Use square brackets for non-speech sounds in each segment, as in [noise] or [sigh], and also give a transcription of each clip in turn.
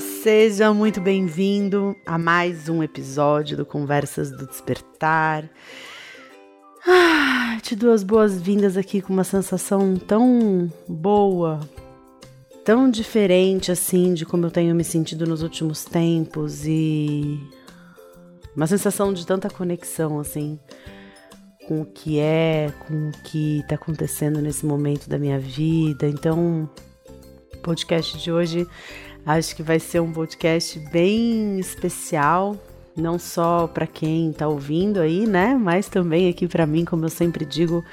Seja muito bem-vindo a mais um episódio do Conversas do Despertar. Ah, te dou as boas-vindas aqui com uma sensação tão boa, tão diferente assim de como eu tenho me sentido nos últimos tempos e uma sensação de tanta conexão assim com o que é, com o que está acontecendo nesse momento da minha vida. Então, o podcast de hoje acho que vai ser um podcast bem especial, não só para quem está ouvindo aí, né, mas também aqui para mim, como eu sempre digo,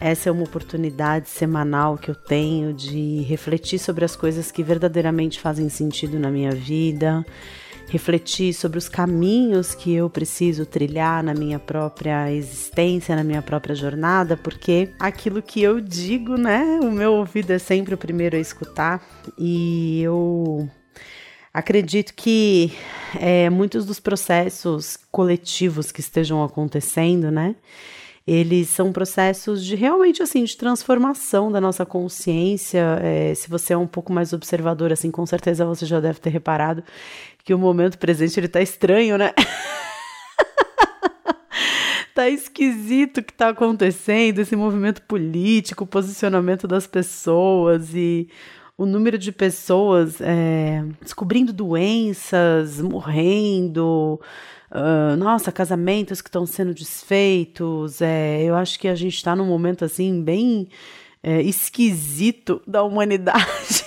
essa é uma oportunidade semanal que eu tenho de refletir sobre as coisas que verdadeiramente fazem sentido na minha vida refletir sobre os caminhos que eu preciso trilhar na minha própria existência, na minha própria jornada, porque aquilo que eu digo, né, o meu ouvido é sempre o primeiro a escutar e eu acredito que é, muitos dos processos coletivos que estejam acontecendo, né, eles são processos de realmente assim de transformação da nossa consciência. É, se você é um pouco mais observador, assim, com certeza você já deve ter reparado que o momento presente ele tá estranho, né? [laughs] tá esquisito o que tá acontecendo, esse movimento político, o posicionamento das pessoas e o número de pessoas é, descobrindo doenças, morrendo, uh, nossa, casamentos que estão sendo desfeitos. É, eu acho que a gente está num momento assim bem é, esquisito da humanidade.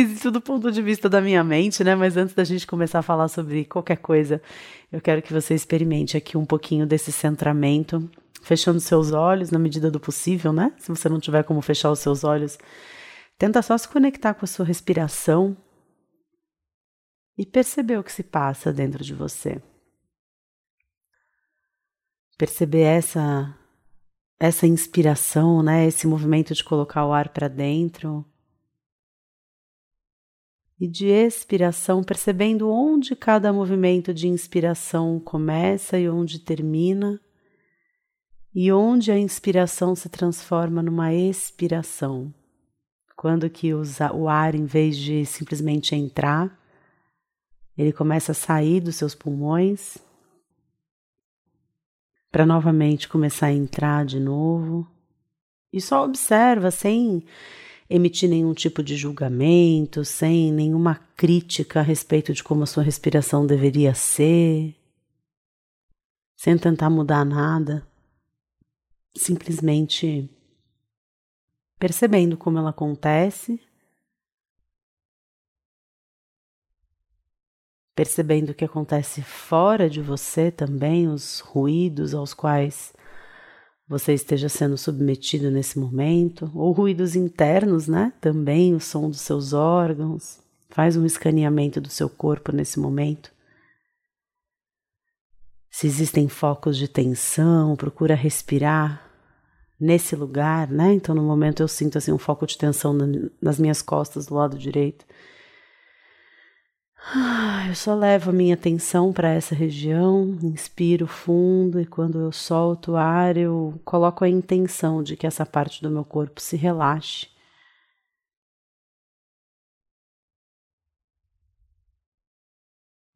Esquisito do ponto de vista da minha mente, né? Mas antes da gente começar a falar sobre qualquer coisa, eu quero que você experimente aqui um pouquinho desse centramento, fechando seus olhos na medida do possível, né? Se você não tiver como fechar os seus olhos, tenta só se conectar com a sua respiração e perceber o que se passa dentro de você. Perceber essa essa inspiração, né, esse movimento de colocar o ar para dentro e de expiração, percebendo onde cada movimento de inspiração começa e onde termina, e onde a inspiração se transforma numa expiração. Quando que o ar, em vez de simplesmente entrar, ele começa a sair dos seus pulmões para novamente começar a entrar de novo. E só observa sem emitir nenhum tipo de julgamento, sem nenhuma crítica a respeito de como a sua respiração deveria ser, sem tentar mudar nada, simplesmente percebendo como ela acontece, percebendo o que acontece fora de você também, os ruídos aos quais você esteja sendo submetido nesse momento, ou ruídos internos, né? Também o som dos seus órgãos. Faz um escaneamento do seu corpo nesse momento. Se existem focos de tensão, procura respirar nesse lugar, né? Então, no momento eu sinto assim um foco de tensão nas minhas costas do lado direito. Ah, eu só levo a minha atenção para essa região, inspiro fundo e quando eu solto o ar, eu coloco a intenção de que essa parte do meu corpo se relaxe.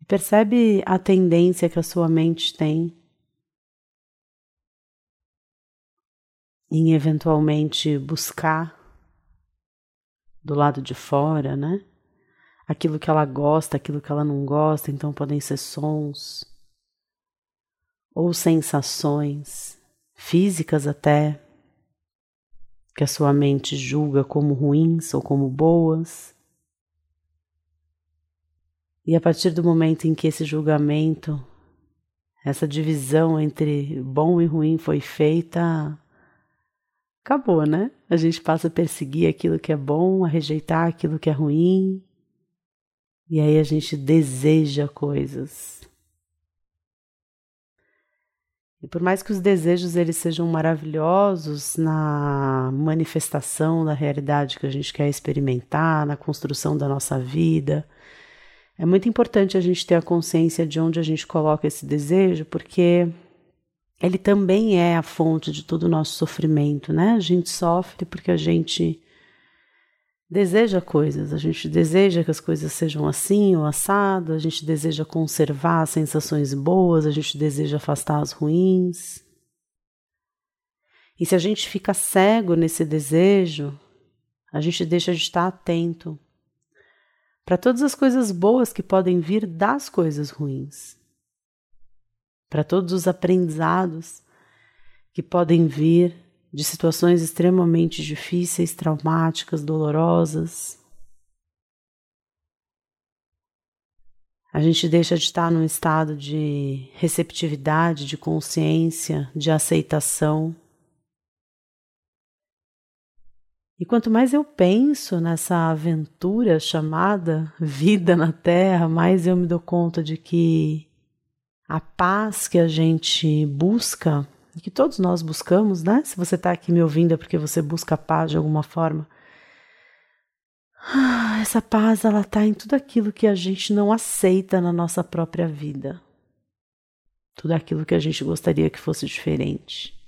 Percebe a tendência que a sua mente tem em eventualmente buscar do lado de fora, né? Aquilo que ela gosta, aquilo que ela não gosta, então podem ser sons ou sensações físicas até que a sua mente julga como ruins ou como boas. E a partir do momento em que esse julgamento, essa divisão entre bom e ruim foi feita, acabou, né? A gente passa a perseguir aquilo que é bom, a rejeitar aquilo que é ruim, e aí a gente deseja coisas. E por mais que os desejos eles sejam maravilhosos na manifestação da realidade que a gente quer experimentar, na construção da nossa vida, é muito importante a gente ter a consciência de onde a gente coloca esse desejo, porque ele também é a fonte de todo o nosso sofrimento, né? A gente sofre porque a gente deseja coisas, a gente deseja que as coisas sejam assim ou assado, a gente deseja conservar sensações boas, a gente deseja afastar as ruins. E se a gente fica cego nesse desejo, a gente deixa de estar atento para todas as coisas boas que podem vir das coisas ruins, para todos os aprendizados que podem vir de situações extremamente difíceis, traumáticas, dolorosas. A gente deixa de estar num estado de receptividade, de consciência, de aceitação. E quanto mais eu penso nessa aventura chamada vida na Terra, mais eu me dou conta de que a paz que a gente busca que todos nós buscamos, né? Se você está aqui me ouvindo é porque você busca paz de alguma forma. Ah, essa paz ela está em tudo aquilo que a gente não aceita na nossa própria vida. Tudo aquilo que a gente gostaria que fosse diferente.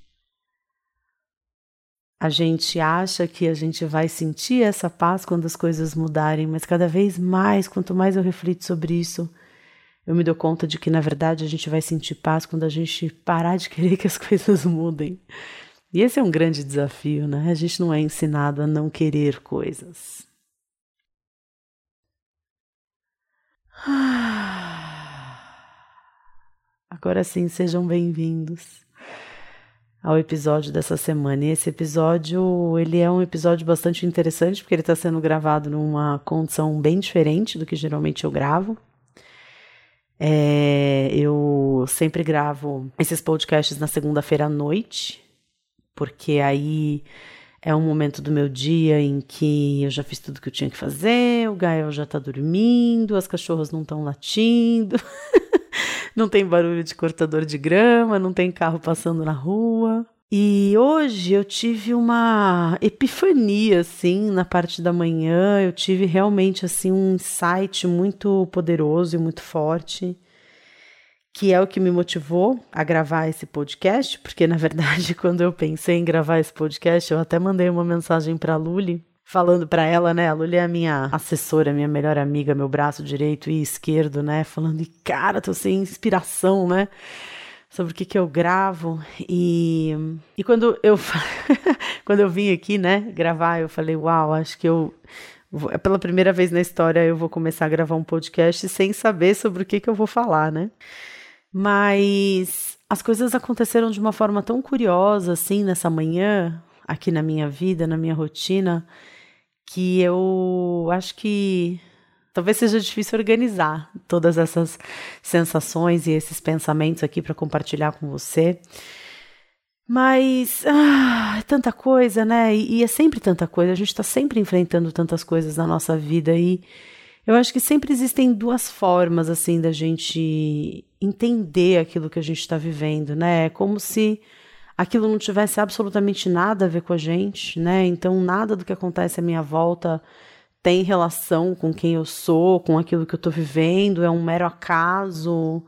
A gente acha que a gente vai sentir essa paz quando as coisas mudarem, mas cada vez mais, quanto mais eu reflito sobre isso, eu me dou conta de que, na verdade, a gente vai sentir paz quando a gente parar de querer [laughs] que as coisas mudem. E esse é um grande desafio, né? A gente não é ensinado a não querer coisas. [sighs] Agora sim, sejam bem-vindos ao episódio dessa semana. E esse episódio, ele é um episódio bastante interessante porque ele está sendo gravado numa condição bem diferente do que geralmente eu gravo. É, eu sempre gravo esses podcasts na segunda-feira à noite, porque aí é um momento do meu dia em que eu já fiz tudo que eu tinha que fazer, o Gael já tá dormindo, as cachorras não estão latindo, [laughs] não tem barulho de cortador de grama, não tem carro passando na rua. E hoje eu tive uma epifania, assim, na parte da manhã. Eu tive realmente, assim, um insight muito poderoso e muito forte, que é o que me motivou a gravar esse podcast, porque, na verdade, [laughs] quando eu pensei em gravar esse podcast, eu até mandei uma mensagem para Luli, falando para ela, né? A Luli é a minha assessora, minha melhor amiga, meu braço direito e esquerdo, né? Falando, e cara, tô sem inspiração, né? Sobre o que, que eu gravo. E, e quando, eu, [laughs] quando eu vim aqui, né, gravar, eu falei, uau, acho que eu. É pela primeira vez na história eu vou começar a gravar um podcast sem saber sobre o que, que eu vou falar, né? Mas as coisas aconteceram de uma forma tão curiosa, assim, nessa manhã, aqui na minha vida, na minha rotina, que eu acho que Talvez seja difícil organizar todas essas sensações e esses pensamentos aqui para compartilhar com você. Mas ah, é tanta coisa, né? E, e, é sempre tanta coisa. A gente está sempre enfrentando tantas coisas na nossa vida e eu acho que sempre existem duas formas assim da gente entender aquilo que a gente está vivendo, né? É como se aquilo não tivesse absolutamente nada a ver com a gente, né? Então nada do que acontece à minha volta tem relação com quem eu sou, com aquilo que eu estou vivendo, é um mero acaso.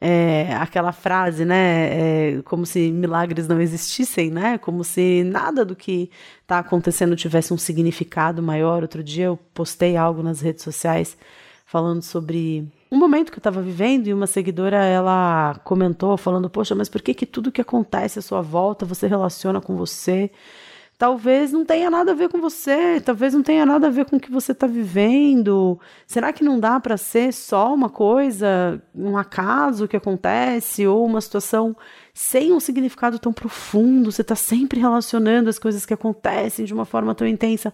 É, aquela frase, né? É, como se milagres não existissem, né? Como se nada do que está acontecendo tivesse um significado maior. Outro dia eu postei algo nas redes sociais falando sobre um momento que eu estava vivendo e uma seguidora ela comentou falando: poxa, mas por que que tudo que acontece à sua volta você relaciona com você? Talvez não tenha nada a ver com você, talvez não tenha nada a ver com o que você está vivendo. Será que não dá para ser só uma coisa, um acaso que acontece ou uma situação sem um significado tão profundo? Você está sempre relacionando as coisas que acontecem de uma forma tão intensa.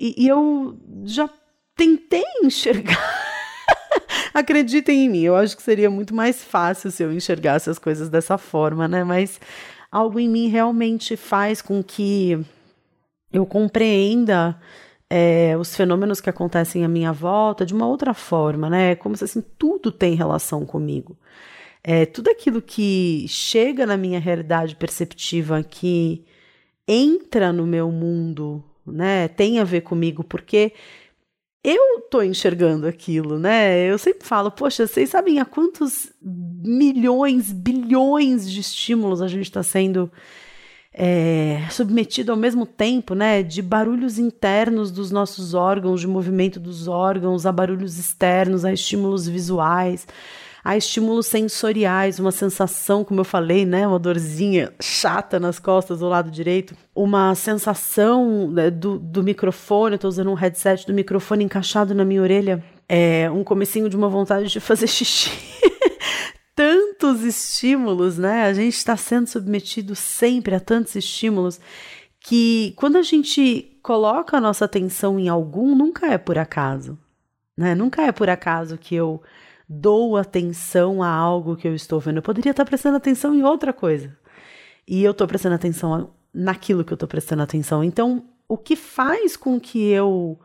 E, e eu já tentei enxergar. [laughs] Acreditem em mim, eu acho que seria muito mais fácil se eu enxergasse as coisas dessa forma, né? Mas algo em mim realmente faz com que eu compreenda é, os fenômenos que acontecem à minha volta de uma outra forma, né? Como se assim tudo tem relação comigo. É, tudo aquilo que chega na minha realidade perceptiva, que entra no meu mundo, né, tem a ver comigo, porque eu tô enxergando aquilo, né? Eu sempre falo, poxa, vocês sabem a quantos milhões, bilhões de estímulos a gente está sendo é, submetido ao mesmo tempo, né, de barulhos internos dos nossos órgãos, de movimento dos órgãos, a barulhos externos, a estímulos visuais, a estímulos sensoriais, uma sensação, como eu falei, né, uma dorzinha chata nas costas do lado direito, uma sensação né, do, do microfone, eu tô usando um headset do microfone encaixado na minha orelha, é, um comecinho de uma vontade de fazer xixi. [laughs] tantos estímulos, né? A gente está sendo submetido sempre a tantos estímulos que quando a gente coloca a nossa atenção em algum, nunca é por acaso, né? Nunca é por acaso que eu dou atenção a algo que eu estou vendo. Eu poderia estar prestando atenção em outra coisa. E eu estou prestando atenção naquilo que eu estou prestando atenção. Então, o que faz com que eu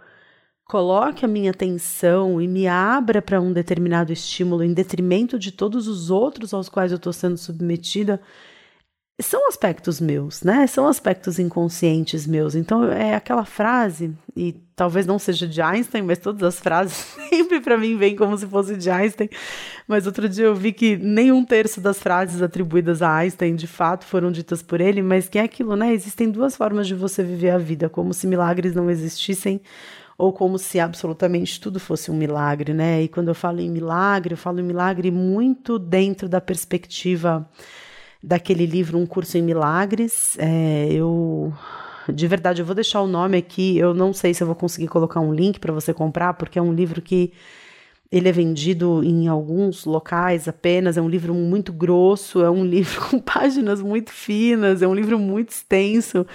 coloque a minha atenção e me abra para um determinado estímulo em detrimento de todos os outros aos quais eu estou sendo submetida, são aspectos meus, né? São aspectos inconscientes meus. Então é aquela frase, e talvez não seja de Einstein, mas todas as frases [laughs] sempre para mim vêm como se fosse de Einstein. Mas outro dia eu vi que nem um terço das frases atribuídas a Einstein de fato foram ditas por ele, mas que é aquilo, né? Existem duas formas de você viver a vida, como se milagres não existissem ou como se absolutamente tudo fosse um milagre, né? E quando eu falo em milagre, eu falo em milagre muito dentro da perspectiva daquele livro Um Curso em Milagres. É, eu de verdade, eu vou deixar o nome aqui. Eu não sei se eu vou conseguir colocar um link para você comprar, porque é um livro que ele é vendido em alguns locais apenas. É um livro muito grosso, é um [laughs] livro com páginas muito finas, é um livro muito extenso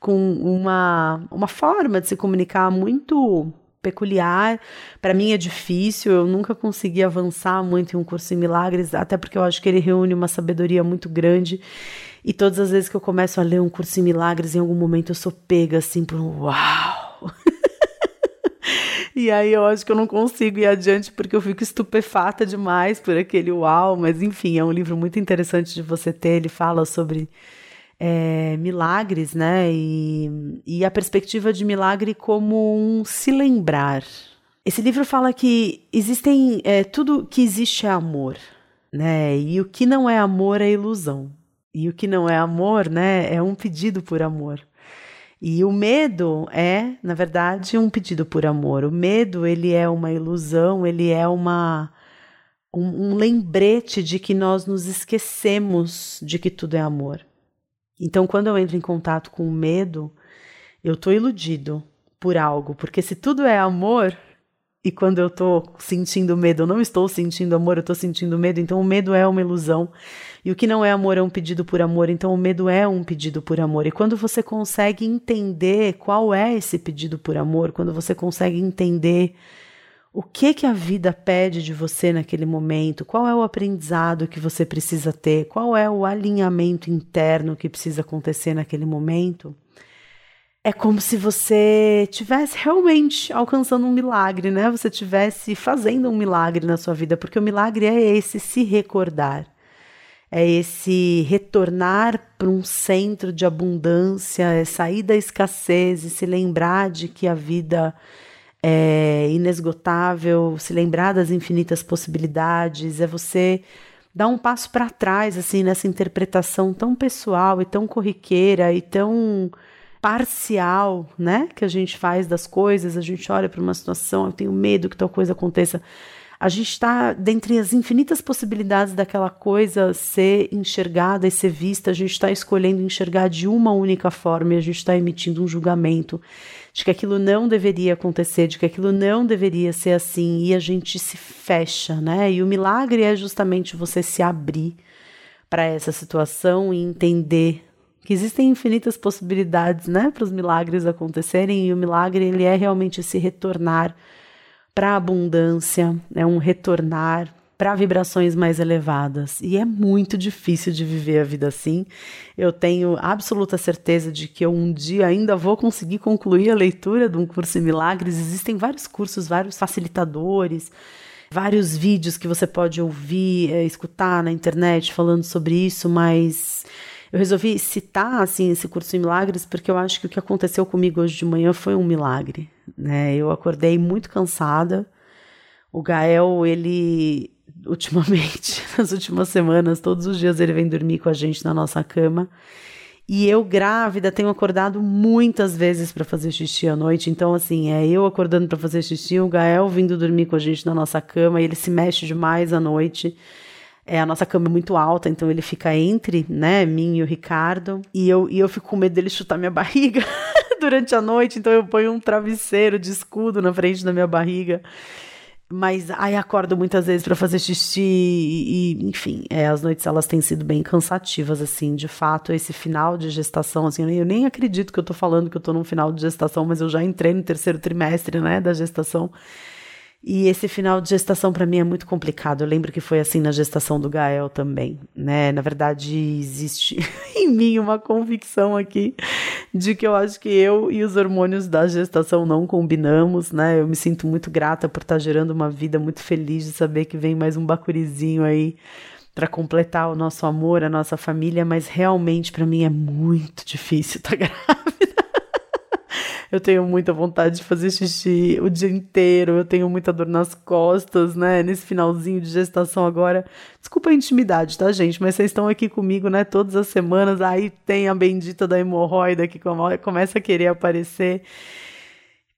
com uma, uma forma de se comunicar muito peculiar. Para mim é difícil, eu nunca consegui avançar muito em um curso em milagres, até porque eu acho que ele reúne uma sabedoria muito grande. E todas as vezes que eu começo a ler um curso em milagres, em algum momento eu sou pega assim por um uau. [laughs] e aí eu acho que eu não consigo ir adiante porque eu fico estupefata demais por aquele uau, mas enfim, é um livro muito interessante de você ter, ele fala sobre é, milagres, né? E, e a perspectiva de milagre como um se lembrar. Esse livro fala que existem é, tudo que existe é amor, né? E o que não é amor é ilusão. E o que não é amor, né? É um pedido por amor. E o medo é, na verdade, um pedido por amor. O medo ele é uma ilusão, ele é uma um, um lembrete de que nós nos esquecemos de que tudo é amor. Então, quando eu entro em contato com o medo, eu estou iludido por algo, porque se tudo é amor, e quando eu estou sentindo medo, eu não estou sentindo amor, eu estou sentindo medo, então o medo é uma ilusão. E o que não é amor é um pedido por amor, então o medo é um pedido por amor. E quando você consegue entender qual é esse pedido por amor, quando você consegue entender o que que a vida pede de você naquele momento? Qual é o aprendizado que você precisa ter? Qual é o alinhamento interno que precisa acontecer naquele momento? É como se você tivesse realmente alcançando um milagre, né? Você tivesse fazendo um milagre na sua vida, porque o milagre é esse se recordar. É esse retornar para um centro de abundância, é sair da escassez e se lembrar de que a vida é inesgotável, se lembrar das infinitas possibilidades, é você dar um passo para trás assim nessa interpretação tão pessoal e tão corriqueira e tão parcial, né, que a gente faz das coisas, a gente olha para uma situação, eu tenho medo que tal coisa aconteça. A gente está, dentre as infinitas possibilidades daquela coisa ser enxergada e ser vista, a gente está escolhendo enxergar de uma única forma e a gente está emitindo um julgamento de que aquilo não deveria acontecer, de que aquilo não deveria ser assim, e a gente se fecha, né? E o milagre é justamente você se abrir para essa situação e entender que existem infinitas possibilidades, né, para os milagres acontecerem, e o milagre ele é realmente esse retornar para a abundância, é um retornar para vibrações mais elevadas. E é muito difícil de viver a vida assim. Eu tenho absoluta certeza de que eu um dia ainda vou conseguir concluir a leitura de um curso em milagres. Existem vários cursos, vários facilitadores, vários vídeos que você pode ouvir, é, escutar na internet falando sobre isso, mas eu resolvi citar assim esse curso em milagres porque eu acho que o que aconteceu comigo hoje de manhã foi um milagre, né? Eu acordei muito cansada. O Gael, ele ultimamente, [laughs] nas últimas semanas, todos os dias ele vem dormir com a gente na nossa cama. E eu, grávida, tenho acordado muitas vezes para fazer xixi à noite. Então, assim, é eu acordando para fazer xixi, o Gael vindo dormir com a gente na nossa cama, ele se mexe demais à noite. É, a nossa cama é muito alta, então ele fica entre, né, mim e o Ricardo. E eu, e eu fico com medo dele chutar minha [laughs] barriga durante a noite, então eu ponho um travesseiro de escudo na frente da minha barriga. Mas aí acordo muitas vezes para fazer xixi e, e, enfim, é, as noites elas têm sido bem cansativas, assim, de fato, esse final de gestação, assim, eu nem acredito que eu tô falando que eu tô num final de gestação, mas eu já entrei no terceiro trimestre, né, da gestação. E esse final de gestação para mim é muito complicado. Eu lembro que foi assim na gestação do Gael também, né? Na verdade, existe [laughs] em mim uma convicção aqui de que eu acho que eu e os hormônios da gestação não combinamos, né? Eu me sinto muito grata por estar gerando uma vida muito feliz de saber que vem mais um bacurizinho aí para completar o nosso amor, a nossa família, mas realmente para mim é muito difícil estar [laughs] grávida. Eu tenho muita vontade de fazer xixi o dia inteiro, eu tenho muita dor nas costas, né? Nesse finalzinho de gestação agora. Desculpa a intimidade, tá, gente? Mas vocês estão aqui comigo, né? Todas as semanas. Aí tem a bendita da hemorroida que começa a querer aparecer.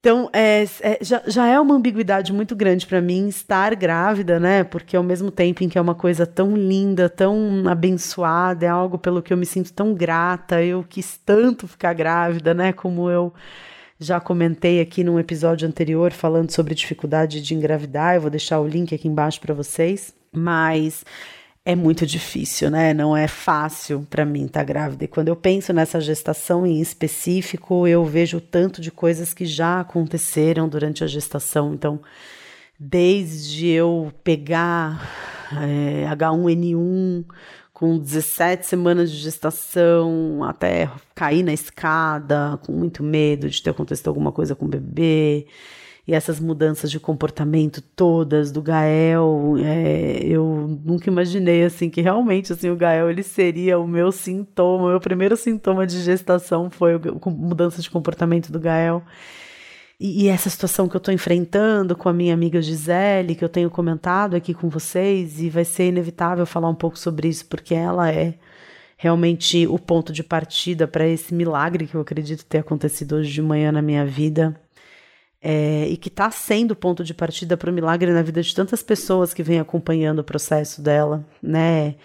Então, é, é, já, já é uma ambiguidade muito grande para mim estar grávida, né? Porque ao mesmo tempo em que é uma coisa tão linda, tão abençoada, é algo pelo que eu me sinto tão grata, eu quis tanto ficar grávida, né? Como eu já comentei aqui num episódio anterior falando sobre dificuldade de engravidar, eu vou deixar o link aqui embaixo para vocês, mas é muito difícil, né? Não é fácil para mim estar tá grávida. E quando eu penso nessa gestação em específico, eu vejo tanto de coisas que já aconteceram durante a gestação. Então, desde eu pegar é, H1N1 com 17 semanas de gestação, até cair na escada, com muito medo de ter acontecido alguma coisa com o bebê, e essas mudanças de comportamento todas do Gael, é, eu nunca imaginei assim que realmente assim o Gael ele seria o meu sintoma, o meu primeiro sintoma de gestação foi a mudança de comportamento do Gael. E, essa situação que eu estou enfrentando com a minha amiga Gisele, que eu tenho comentado aqui com vocês, e vai ser inevitável falar um pouco sobre isso, porque ela é realmente o ponto de partida para esse milagre que eu acredito ter acontecido hoje de manhã na minha vida. É, e que está sendo o ponto de partida para o milagre na vida de tantas pessoas que vêm acompanhando o processo dela, né?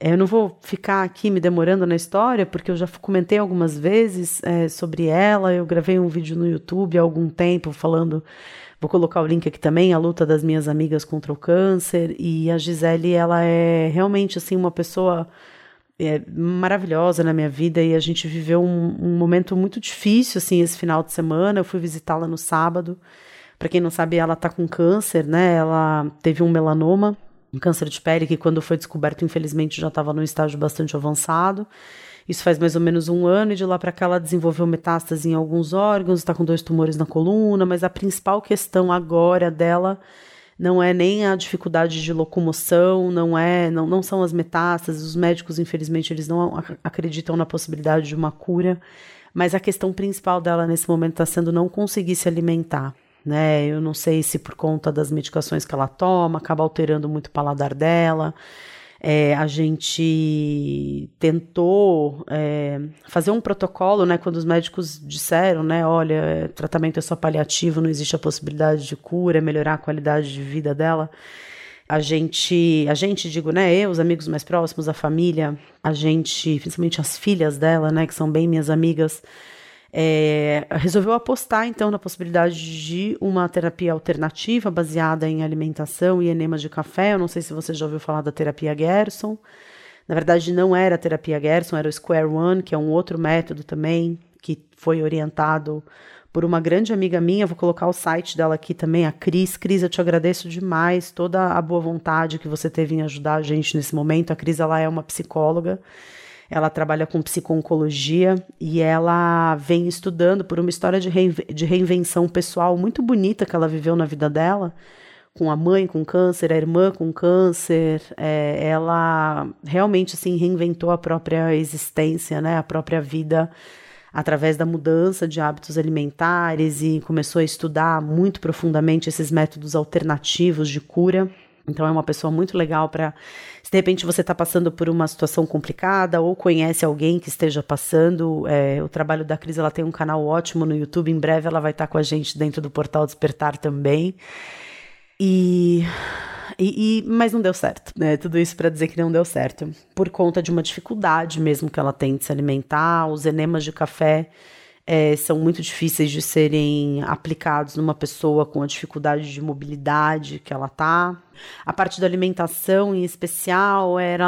Eu não vou ficar aqui me demorando na história, porque eu já comentei algumas vezes é, sobre ela. Eu gravei um vídeo no YouTube há algum tempo falando. Vou colocar o link aqui também, a luta das minhas amigas contra o câncer. E a Gisele, ela é realmente assim uma pessoa é, maravilhosa na minha vida e a gente viveu um, um momento muito difícil assim esse final de semana. Eu fui visitá-la no sábado. Para quem não sabe, ela tá com câncer, né? Ela teve um melanoma um câncer de pele que, quando foi descoberto, infelizmente já estava num estágio bastante avançado. Isso faz mais ou menos um ano, e de lá para cá ela desenvolveu metástase em alguns órgãos, está com dois tumores na coluna, mas a principal questão agora dela não é nem a dificuldade de locomoção, não é, não, não são as metástases. Os médicos, infelizmente, eles não acreditam na possibilidade de uma cura, mas a questão principal dela nesse momento está sendo não conseguir se alimentar né? Eu não sei se por conta das medicações que ela toma, acaba alterando muito o paladar dela. É, a gente tentou é, fazer um protocolo, né? Quando os médicos disseram, né? Olha, tratamento é só paliativo, não existe a possibilidade de cura, é melhorar a qualidade de vida dela. A gente, a gente, digo, né? Eu, os amigos mais próximos, a família, a gente, principalmente as filhas dela, né? Que são bem minhas amigas é, resolveu apostar então na possibilidade de uma terapia alternativa baseada em alimentação e enemas de café. Eu não sei se você já ouviu falar da terapia Gerson. Na verdade, não era a terapia Gerson, era o Square One, que é um outro método também, que foi orientado por uma grande amiga minha. Vou colocar o site dela aqui também, a Cris. Cris, eu te agradeço demais toda a boa vontade que você teve em ajudar a gente nesse momento. A Cris, ela é uma psicóloga ela trabalha com psico-oncologia e ela vem estudando por uma história de, de reinvenção pessoal muito bonita que ela viveu na vida dela, com a mãe com câncer, a irmã com câncer. É, ela realmente assim reinventou a própria existência, né, a própria vida através da mudança de hábitos alimentares e começou a estudar muito profundamente esses métodos alternativos de cura. Então é uma pessoa muito legal para se de repente você está passando por uma situação complicada ou conhece alguém que esteja passando. É, o trabalho da Cris ela tem um canal ótimo no YouTube. Em breve ela vai estar tá com a gente dentro do portal Despertar também. E, e, e mas não deu certo, né? Tudo isso para dizer que não deu certo por conta de uma dificuldade mesmo que ela tem de se alimentar. Os enemas de café é, são muito difíceis de serem aplicados numa pessoa com a dificuldade de mobilidade que ela tá. A parte da alimentação, em especial, era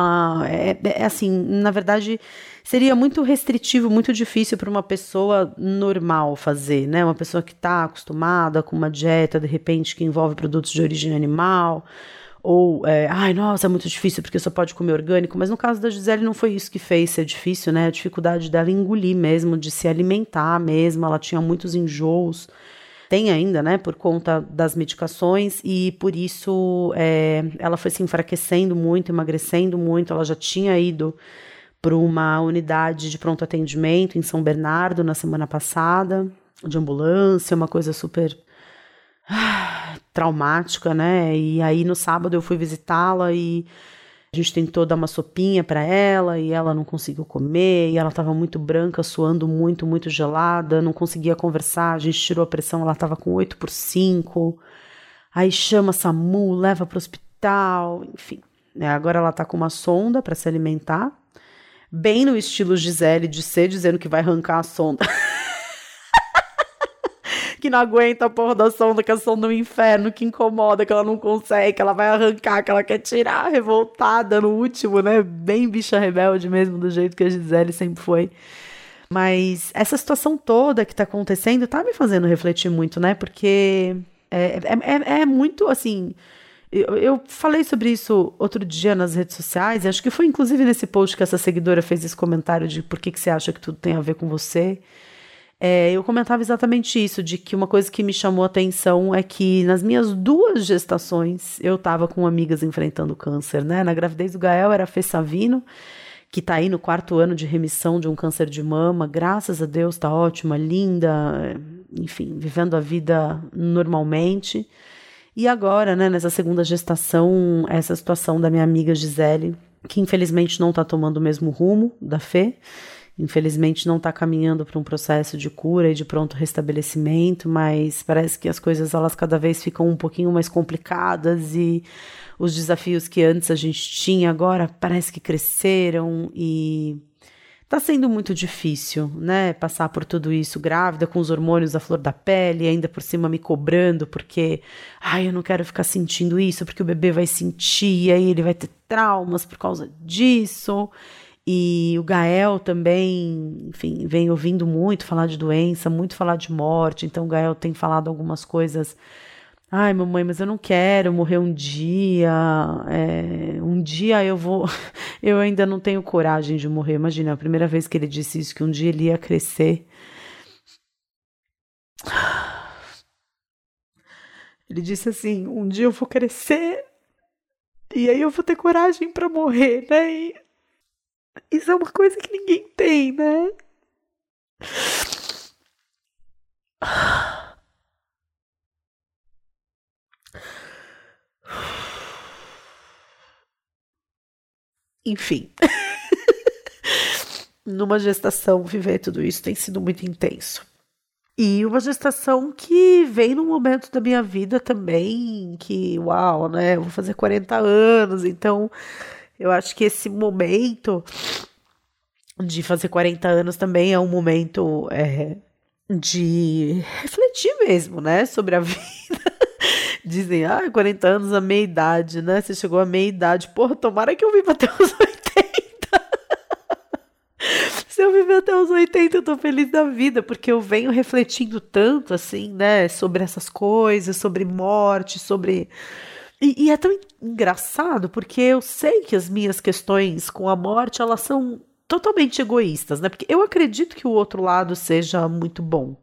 é, é assim, na verdade, seria muito restritivo, muito difícil para uma pessoa normal fazer, né? Uma pessoa que está acostumada com uma dieta, de repente, que envolve produtos de origem animal ou, é, ai, nossa, é muito difícil porque só pode comer orgânico, mas no caso da Gisele não foi isso que fez ser difícil, né? A dificuldade dela engolir mesmo, de se alimentar mesmo, ela tinha muitos enjoos, tem ainda, né, por conta das medicações, e por isso é, ela foi se enfraquecendo muito, emagrecendo muito, ela já tinha ido para uma unidade de pronto atendimento em São Bernardo na semana passada, de ambulância, uma coisa super traumática, né? E aí no sábado eu fui visitá-la e a gente tentou dar uma sopinha para ela e ela não conseguiu comer, e ela estava muito branca, suando muito, muito gelada, não conseguia conversar. A gente tirou a pressão, ela estava com 8 por 5. Aí chama SAMU, leva para o hospital, enfim. É, agora ela está com uma sonda para se alimentar, bem no estilo Gisele de ser, dizendo que vai arrancar a sonda. [laughs] que não aguenta a porra da sonda, que é a sonda do inferno, que incomoda, que ela não consegue, que ela vai arrancar, que ela quer tirar, revoltada no último, né? Bem bicha rebelde mesmo, do jeito que a Gisele sempre foi. Mas essa situação toda que tá acontecendo tá me fazendo refletir muito, né? Porque é, é, é, é muito assim. Eu, eu, falei sobre isso outro dia nas redes sociais, acho que foi inclusive nesse post que essa seguidora fez esse comentário de por que, que você acha que tudo tem a ver com você. É, eu comentava exatamente isso, de que uma coisa que me chamou a atenção é que nas minhas duas gestações eu estava com amigas enfrentando câncer, né? Na gravidez do Gael era a Fê Savino, que está aí no quarto ano de remissão de um câncer de mama, graças a Deus está ótima, linda, enfim, vivendo a vida normalmente. E agora, né, nessa segunda gestação, essa situação da minha amiga Gisele, que infelizmente não está tomando o mesmo rumo da Fê, infelizmente não está caminhando para um processo de cura e de pronto restabelecimento, mas parece que as coisas elas cada vez ficam um pouquinho mais complicadas e os desafios que antes a gente tinha agora parece que cresceram e Tá sendo muito difícil, né? Passar por tudo isso grávida, com os hormônios à flor da pele, ainda por cima me cobrando, porque, ai, eu não quero ficar sentindo isso, porque o bebê vai sentir, e aí ele vai ter traumas por causa disso. E o Gael também, enfim, vem ouvindo muito falar de doença, muito falar de morte. Então, o Gael tem falado algumas coisas. Ai, mamãe, mas eu não quero morrer um dia. É, um dia eu vou. [laughs] Eu ainda não tenho coragem de morrer. Imagina, a primeira vez que ele disse isso, que um dia ele ia crescer. Ele disse assim: um dia eu vou crescer e aí eu vou ter coragem para morrer, né? E isso é uma coisa que ninguém tem, né? Enfim. [laughs] Numa gestação, viver tudo isso tem sido muito intenso. E uma gestação que vem num momento da minha vida também que, uau, né? Eu vou fazer 40 anos, então eu acho que esse momento de fazer 40 anos também é um momento é, de refletir mesmo, né? Sobre a [laughs] vida. Dizem, ah, 40 anos, a meia idade, né? Você chegou à meia idade. Porra, tomara que eu viva até os [laughs] 80. Se eu viver até os 80, eu tô feliz da vida, porque eu venho refletindo tanto, assim, né? Sobre essas coisas, sobre morte, sobre e, e, é tão engraçado porque eu sei que as minhas questões com a morte elas são totalmente egoístas, né? Porque eu acredito que o outro lado seja muito bom.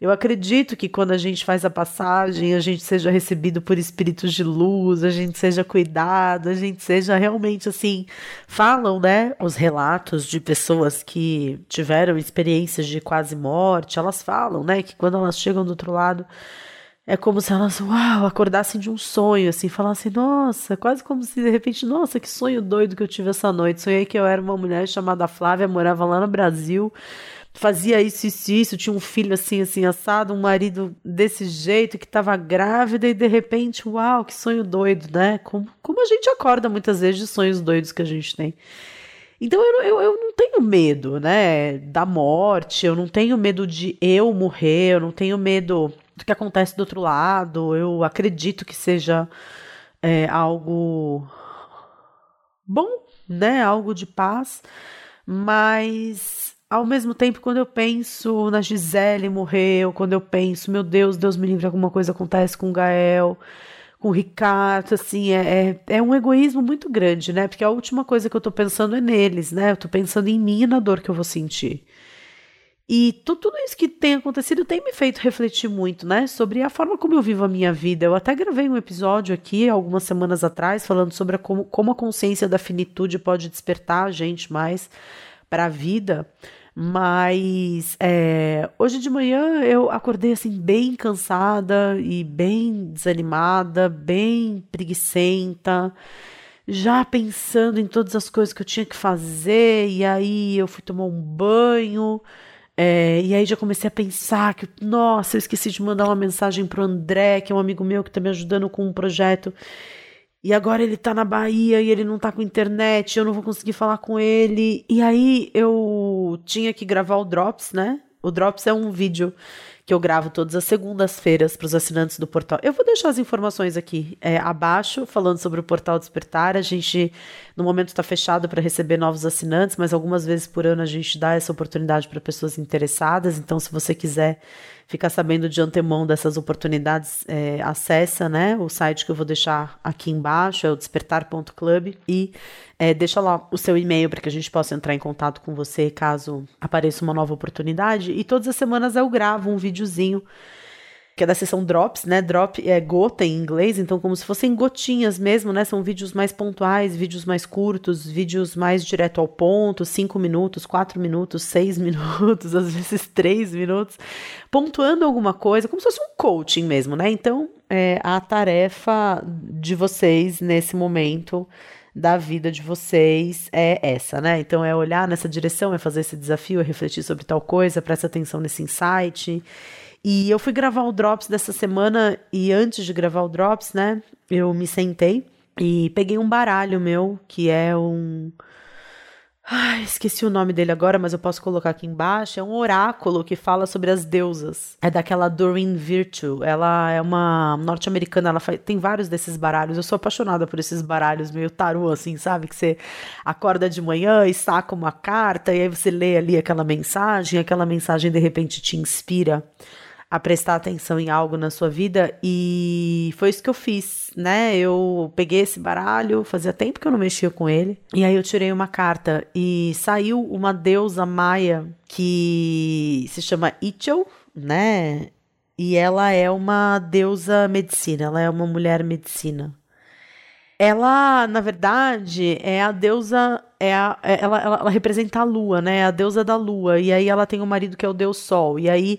Eu acredito que quando a gente faz a passagem, a gente seja recebido por espíritos de luz, a gente seja cuidado, a gente seja realmente assim. Falam, né? Os relatos de pessoas que tiveram experiências de quase morte, elas falam, né? Que quando elas chegam do outro lado é como se elas, uau, acordassem de um sonho, assim, falassem, nossa, quase como se de repente, nossa, que sonho doido que eu tive essa noite. Sonhei que eu era uma mulher chamada Flávia, morava lá no Brasil, fazia isso, isso, isso, tinha um filho assim, assim, assado, um marido desse jeito, que estava grávida, e de repente, uau, que sonho doido, né? Como, como a gente acorda muitas vezes de sonhos doidos que a gente tem. Então eu, eu, eu não tenho medo, né, da morte, eu não tenho medo de eu morrer, eu não tenho medo do que acontece do outro lado, eu acredito que seja é, algo bom, né, algo de paz, mas ao mesmo tempo, quando eu penso na Gisele morreu, quando eu penso, meu Deus, Deus me livre, alguma coisa acontece com o Gael, com o Ricardo, assim, é, é, é, um egoísmo muito grande, né? Porque a última coisa que eu tô pensando é neles, né? Eu tô pensando em mim e na dor que eu vou sentir. E tudo isso que tem acontecido tem me feito refletir muito, né? Sobre a forma como eu vivo a minha vida. Eu até gravei um episódio aqui, algumas semanas atrás, falando sobre a, como, como a consciência da finitude pode despertar a gente mais para a vida. Mas é, hoje de manhã eu acordei assim bem cansada e bem desanimada, bem preguiçenta, já pensando em todas as coisas que eu tinha que fazer, e aí eu fui tomar um banho. É, e aí já comecei a pensar que, nossa, eu esqueci de mandar uma mensagem pro André, que é um amigo meu que está me ajudando com um projeto e agora ele tá na Bahia e ele não tá com internet, eu não vou conseguir falar com ele. E aí eu tinha que gravar o Drops, né? O Drops é um vídeo que eu gravo todas as segundas-feiras para os assinantes do portal. Eu vou deixar as informações aqui é, abaixo, falando sobre o portal Despertar. A gente, no momento, está fechado para receber novos assinantes, mas algumas vezes por ano a gente dá essa oportunidade para pessoas interessadas. Então, se você quiser ficar sabendo de antemão dessas oportunidades, é, acessa né, o site que eu vou deixar aqui embaixo, é o despertar.club, e é, deixa lá o seu e-mail para que a gente possa entrar em contato com você caso apareça uma nova oportunidade. E todas as semanas eu gravo um videozinho que é da seção Drops, né? Drop é gota em inglês, então como se fossem gotinhas mesmo, né? São vídeos mais pontuais, vídeos mais curtos, vídeos mais direto ao ponto, cinco minutos, quatro minutos, seis [laughs] minutos, às vezes três minutos, pontuando alguma coisa, como se fosse um coaching mesmo, né? Então, é, a tarefa de vocês nesse momento da vida de vocês é essa, né? Então é olhar nessa direção, é fazer esse desafio, é refletir sobre tal coisa, presta atenção nesse insight e eu fui gravar o Drops dessa semana e antes de gravar o Drops, né, eu me sentei e peguei um baralho meu, que é um. Ai, esqueci o nome dele agora, mas eu posso colocar aqui embaixo. É um oráculo que fala sobre as deusas. É daquela Doreen Virtue. Ela é uma norte-americana, ela faz... tem vários desses baralhos. Eu sou apaixonada por esses baralhos meio tarô, assim, sabe? Que você acorda de manhã e saca uma carta, e aí você lê ali aquela mensagem, aquela mensagem de repente te inspira a prestar atenção em algo na sua vida e foi isso que eu fiz, né? Eu peguei esse baralho, fazia tempo que eu não mexia com ele, e aí eu tirei uma carta e saiu uma deusa maia que se chama Ichel, né? E ela é uma deusa medicina, ela é uma mulher medicina. Ela, na verdade, é a deusa é a, é, ela, ela, ela, representa a lua, né? É a deusa da lua. E aí ela tem um marido que é o deus sol. E aí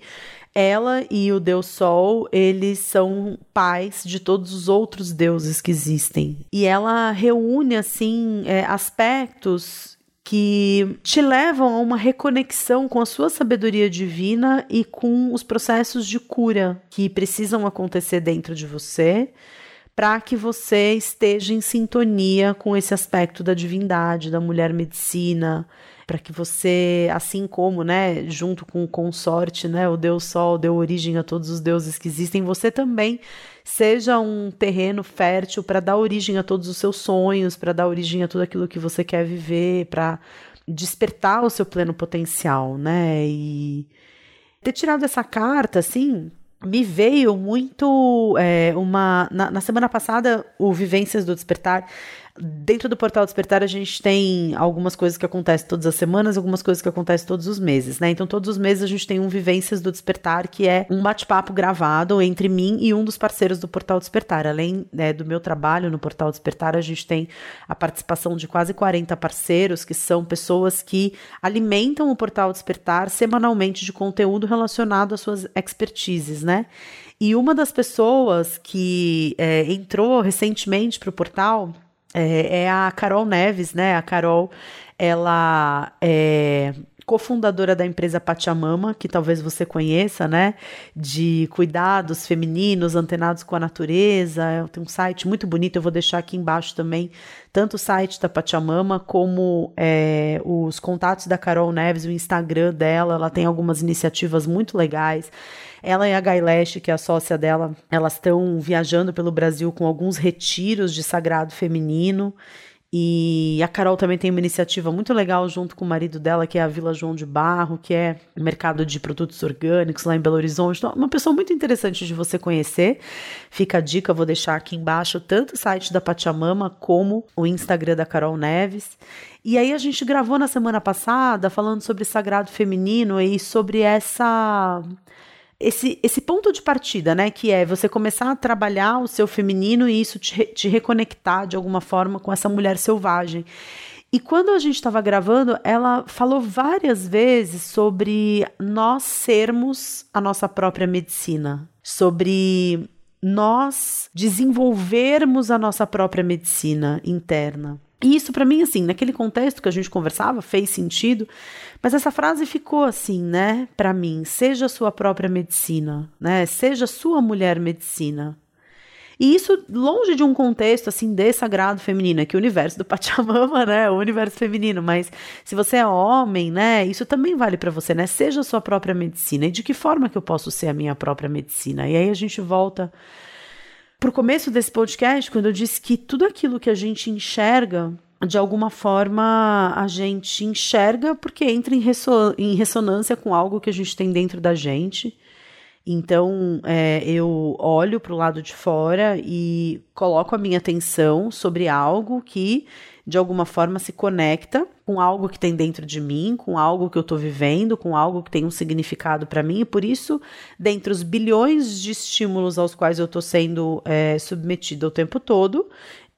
ela e o deus Sol, eles são pais de todos os outros deuses que existem. E ela reúne, assim, é, aspectos que te levam a uma reconexão com a sua sabedoria divina e com os processos de cura que precisam acontecer dentro de você para que você esteja em sintonia com esse aspecto da divindade, da mulher medicina, para que você, assim como, né, junto com o consorte, né, o Deus Sol deu origem a todos os deuses que existem, você também seja um terreno fértil para dar origem a todos os seus sonhos, para dar origem a tudo aquilo que você quer viver, para despertar o seu pleno potencial, né? E ter tirado essa carta, assim, me veio muito é, uma. Na, na, semana passada, o Vivências do Despertar, Dentro do Portal Despertar, a gente tem algumas coisas que acontecem todas as semanas, algumas coisas que acontecem todos os meses, né? Então, todos os meses a gente tem um Vivências do Despertar, que é um bate-papo gravado entre mim e um dos parceiros do Portal Despertar. Além né, do meu trabalho no Portal Despertar, a gente tem a participação de quase 40 parceiros, que são pessoas que alimentam o Portal Despertar semanalmente de conteúdo relacionado às suas expertises, né? E uma das pessoas que é, entrou recentemente para o portal é, é, a Carol Neves, né? A Carol, ela é cofundadora da empresa Pachamama, que talvez você conheça, né? De cuidados femininos antenados com a natureza. Tem um site muito bonito, eu vou deixar aqui embaixo também, tanto o site da Pachamama como é, os contatos da Carol Neves, o Instagram dela. Ela tem algumas iniciativas muito legais. Ela e a Gailesh, que é a sócia dela, elas estão viajando pelo Brasil com alguns retiros de sagrado feminino. E a Carol também tem uma iniciativa muito legal junto com o marido dela, que é a Vila João de Barro, que é mercado de produtos orgânicos lá em Belo Horizonte. Então, uma pessoa muito interessante de você conhecer. Fica a dica, vou deixar aqui embaixo tanto o site da Pachamama como o Instagram da Carol Neves. E aí a gente gravou na semana passada falando sobre sagrado feminino e sobre essa esse, esse ponto de partida, né? Que é você começar a trabalhar o seu feminino e isso te, te reconectar de alguma forma com essa mulher selvagem. E quando a gente estava gravando, ela falou várias vezes sobre nós sermos a nossa própria medicina, sobre nós desenvolvermos a nossa própria medicina interna. E isso para mim, assim, naquele contexto que a gente conversava, fez sentido, mas essa frase ficou assim, né, para mim, seja sua própria medicina, né, seja sua mulher medicina. E isso longe de um contexto assim de sagrado feminino, é que o universo do Pachamama, né, o universo feminino, mas se você é homem, né, isso também vale para você, né? Seja sua própria medicina. E de que forma que eu posso ser a minha própria medicina? E aí a gente volta pro começo desse podcast, quando eu disse que tudo aquilo que a gente enxerga, de alguma forma a gente enxerga porque entra em, resso em ressonância com algo que a gente tem dentro da gente. Então, é, eu olho para o lado de fora e coloco a minha atenção sobre algo que de alguma forma se conecta com algo que tem dentro de mim, com algo que eu estou vivendo, com algo que tem um significado para mim, e por isso, dentre os bilhões de estímulos aos quais eu estou sendo é, submetida o tempo todo,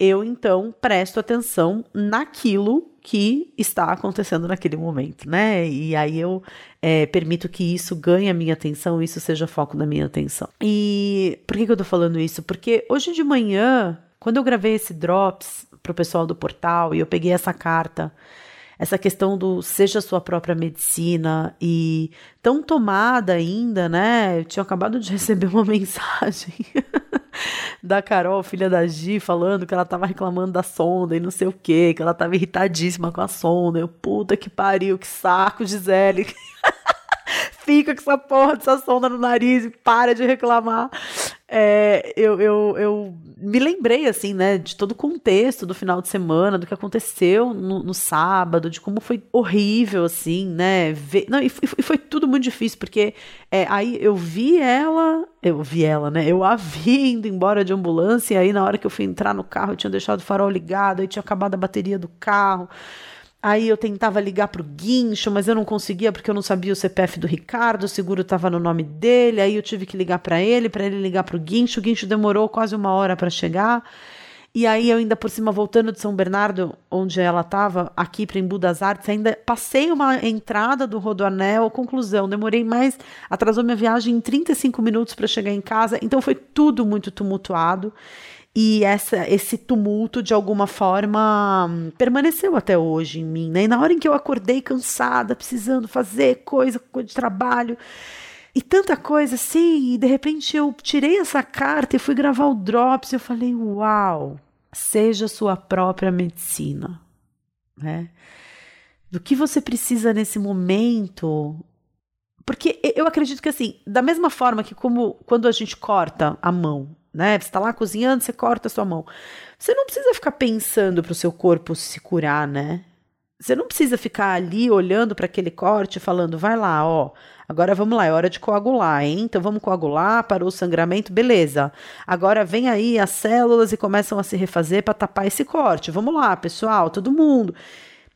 eu então presto atenção naquilo que está acontecendo naquele momento, né? E aí eu é, permito que isso ganhe a minha atenção, isso seja foco da minha atenção. E por que, que eu tô falando isso? Porque hoje de manhã, quando eu gravei esse Drops, para o pessoal do portal e eu peguei essa carta, essa questão do seja sua própria medicina e tão tomada ainda, né? Eu tinha acabado de [laughs] receber uma mensagem da Carol, filha da Gi, falando que ela tava reclamando da sonda e não sei o que, que ela tava irritadíssima com a sonda. Eu, puta que pariu, que saco, Gisele. [laughs] Fica com essa porra dessa sonda no nariz e para de reclamar é, eu, eu, eu me lembrei, assim, né, de todo o contexto do final de semana, do que aconteceu no, no sábado, de como foi horrível, assim, né, ver, não, e, e foi tudo muito difícil, porque é, aí eu vi ela, eu vi ela, né, eu a vi indo embora de ambulância, e aí na hora que eu fui entrar no carro, eu tinha deixado o farol ligado, aí tinha acabado a bateria do carro, Aí eu tentava ligar para o guincho, mas eu não conseguia porque eu não sabia o CPF do Ricardo, o seguro estava no nome dele. Aí eu tive que ligar para ele, para ele ligar para o guincho. O guincho demorou quase uma hora para chegar. E aí eu ainda por cima voltando de São Bernardo, onde ela estava, aqui para Embu das Artes, ainda passei uma entrada do Rodoanel, conclusão, demorei mais, atrasou minha viagem em 35 minutos para chegar em casa. Então foi tudo muito tumultuado. E essa, esse tumulto, de alguma forma, permaneceu até hoje em mim. Né? E na hora em que eu acordei cansada, precisando fazer coisa, coisa de trabalho, e tanta coisa assim, e de repente eu tirei essa carta e fui gravar o Drops, e eu falei: Uau, seja sua própria medicina. Né? Do que você precisa nesse momento, porque eu acredito que assim, da mesma forma que como quando a gente corta a mão, né? Você está lá cozinhando, você corta a sua mão. Você não precisa ficar pensando para o seu corpo se curar, né? Você não precisa ficar ali olhando para aquele corte falando, vai lá, ó, Agora vamos lá, é hora de coagular, hein? Então vamos coagular, parou o sangramento, beleza. Agora vem aí as células e começam a se refazer para tapar esse corte. Vamos lá, pessoal, todo mundo.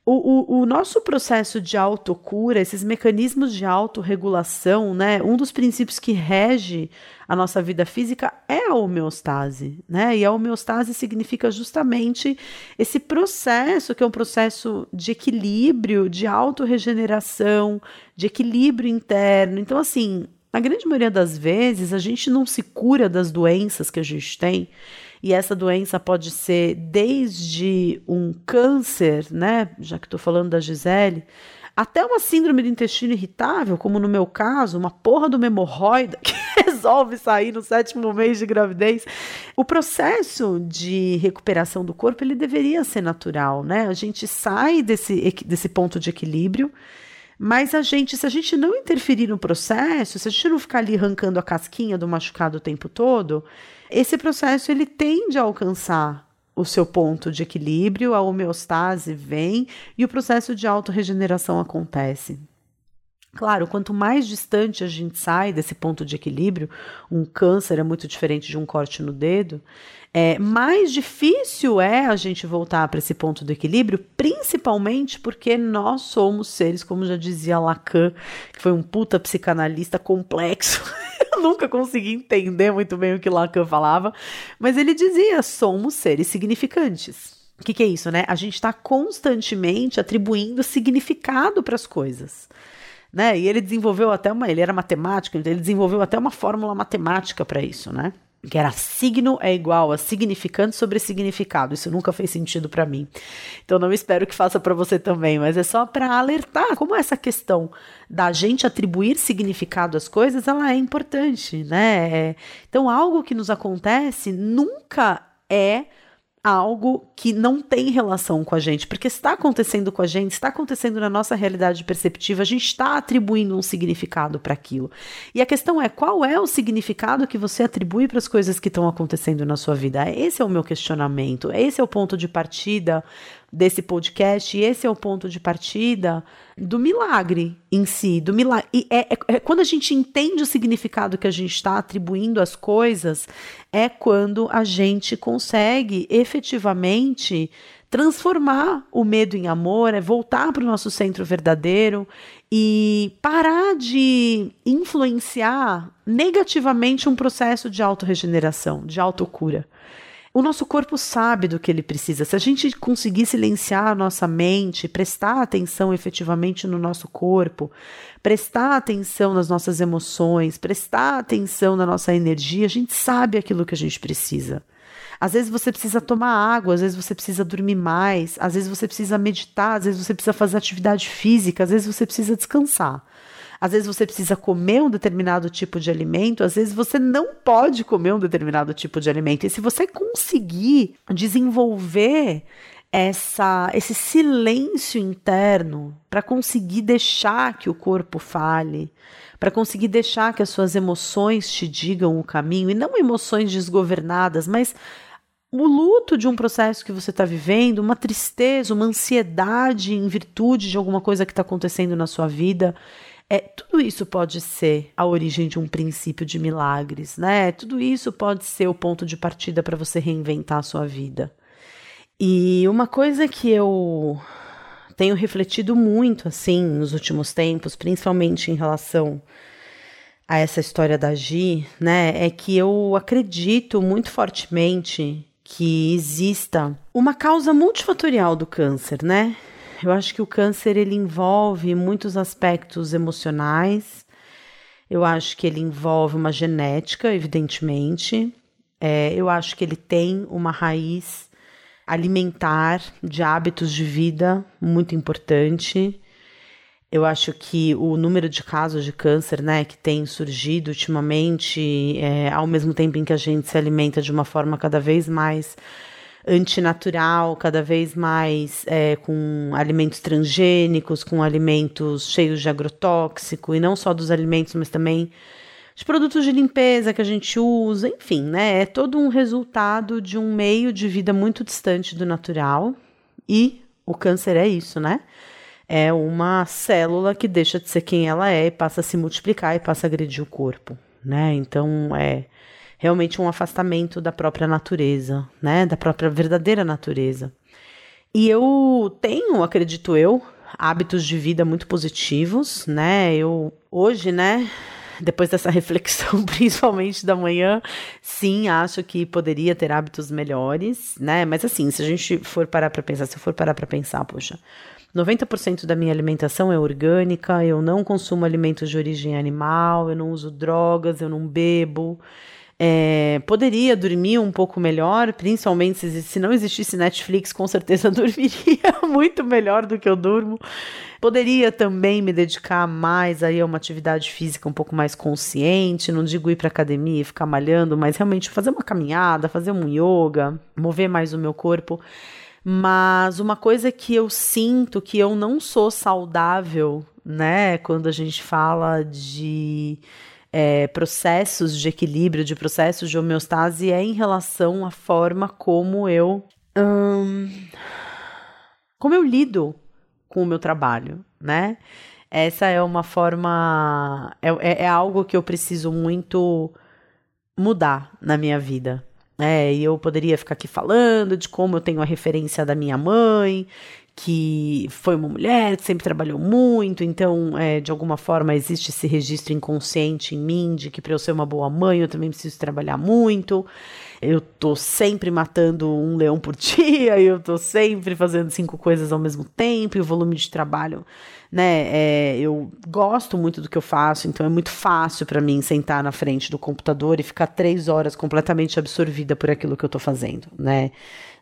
O, o, o, nosso processo de autocura, esses mecanismos de autorregulação, né? Um dos princípios que rege a nossa vida física é a homeostase, né? E a homeostase significa justamente esse processo, que é um processo de equilíbrio, de autorregeneração, de equilíbrio interno. Então, assim, na grande maioria das vezes, a gente não se cura das doenças que a gente tem e essa doença pode ser desde um câncer, né? Já que estou falando da Gisele, até uma síndrome do intestino irritável, como no meu caso, uma porra do hemorroida [laughs] que resolve sair no sétimo mês de gravidez. O processo de recuperação do corpo, ele deveria ser natural, né? A gente sai desse, desse ponto de equilíbrio, mas a gente, se a gente não interferir no processo, se a gente não ficar ali arrancando a casquinha do machucado o tempo todo, esse processo ele tende a alcançar o seu ponto de equilíbrio, a homeostase vem e o processo de autorregeneração acontece. Claro, quanto mais distante a gente sai desse ponto de equilíbrio, um câncer é muito diferente de um corte no dedo, é, mais difícil é a gente voltar para esse ponto do equilíbrio, principalmente porque nós somos seres, como já dizia Lacan, que foi um puta psicanalista complexo. [laughs] Eu nunca consegui entender muito bem o que Lacan falava, mas ele dizia: somos seres significantes. O que, que é isso, né? A gente está constantemente atribuindo significado para as coisas. Né? E ele desenvolveu até uma, ele era matemático, então ele desenvolveu até uma fórmula matemática para isso, né? Que era signo é igual a significante sobre significado. Isso nunca fez sentido para mim. Então não espero que faça para você também, mas é só para alertar como essa questão da gente atribuir significado às coisas, ela é importante, né? É, então algo que nos acontece nunca é algo que não tem relação com a gente, porque está acontecendo com a gente, está acontecendo na nossa realidade perceptiva, a gente está atribuindo um significado para aquilo. E a questão é qual é o significado que você atribui para as coisas que estão acontecendo na sua vida? Esse é o meu questionamento, esse é o ponto de partida desse podcast, e esse é o ponto de partida do milagre em si, do milagre. E é, é, é quando a gente entende o significado que a gente está atribuindo às coisas, é quando a gente consegue efetivamente transformar o medo em amor, é voltar para o nosso centro verdadeiro e parar de influenciar negativamente um processo de autorregeneração, de autocura. O nosso corpo sabe do que ele precisa. Se a gente conseguir silenciar a nossa mente, prestar atenção efetivamente no nosso corpo, prestar atenção nas nossas emoções, prestar atenção na nossa energia, a gente sabe aquilo que a gente precisa. Às vezes você precisa tomar água, às vezes você precisa dormir mais, às vezes você precisa meditar, às vezes você precisa fazer atividade física, às vezes você precisa descansar. Às vezes você precisa comer um determinado tipo de alimento, às vezes você não pode comer um determinado tipo de alimento. E se você conseguir desenvolver essa, esse silêncio interno para conseguir deixar que o corpo fale, para conseguir deixar que as suas emoções te digam o caminho, e não emoções desgovernadas, mas o luto de um processo que você está vivendo, uma tristeza, uma ansiedade em virtude de alguma coisa que está acontecendo na sua vida. É, tudo isso pode ser a origem de um princípio de milagres, né? Tudo isso pode ser o ponto de partida para você reinventar a sua vida. E uma coisa que eu tenho refletido muito assim nos últimos tempos, principalmente em relação a essa história da Gi, né, é que eu acredito muito fortemente que exista uma causa multifatorial do câncer, né? Eu acho que o câncer ele envolve muitos aspectos emocionais. Eu acho que ele envolve uma genética, evidentemente. É, eu acho que ele tem uma raiz alimentar de hábitos de vida muito importante. Eu acho que o número de casos de câncer, né, que tem surgido ultimamente, é, ao mesmo tempo em que a gente se alimenta de uma forma cada vez mais antinatural, cada vez mais é, com alimentos transgênicos, com alimentos cheios de agrotóxico, e não só dos alimentos, mas também de produtos de limpeza que a gente usa, enfim, né? É todo um resultado de um meio de vida muito distante do natural. E o câncer é isso, né? é uma célula que deixa de ser quem ela é e passa a se multiplicar e passa a agredir o corpo, né? Então é realmente um afastamento da própria natureza, né? Da própria verdadeira natureza. E eu tenho, acredito eu, hábitos de vida muito positivos, né? Eu hoje, né, depois dessa [laughs] reflexão, principalmente da manhã, sim, acho que poderia ter hábitos melhores, né? Mas assim, se a gente for parar para pensar, se eu for parar para pensar, poxa, 90% da minha alimentação é orgânica, eu não consumo alimentos de origem animal, eu não uso drogas, eu não bebo. É, poderia dormir um pouco melhor, principalmente se, se não existisse Netflix, com certeza [laughs] dormiria muito melhor do que eu durmo. Poderia também me dedicar mais aí a uma atividade física um pouco mais consciente, não digo ir para academia e ficar malhando, mas realmente fazer uma caminhada, fazer um yoga, mover mais o meu corpo. Mas uma coisa que eu sinto que eu não sou saudável, né, quando a gente fala de é, processos de equilíbrio, de processos de homeostase, é em relação à forma como eu. Hum, como eu lido com o meu trabalho, né? Essa é uma forma. É, é, é algo que eu preciso muito mudar na minha vida. É, e eu poderia ficar aqui falando de como eu tenho a referência da minha mãe, que foi uma mulher que sempre trabalhou muito, então, é, de alguma forma, existe esse registro inconsciente em mim de que para eu ser uma boa mãe eu também preciso trabalhar muito. Eu tô sempre matando um leão por [laughs] dia, eu tô sempre fazendo cinco coisas ao mesmo tempo, e o volume de trabalho né? É, eu gosto muito do que eu faço, então é muito fácil para mim sentar na frente do computador e ficar três horas completamente absorvida por aquilo que eu estou fazendo, né?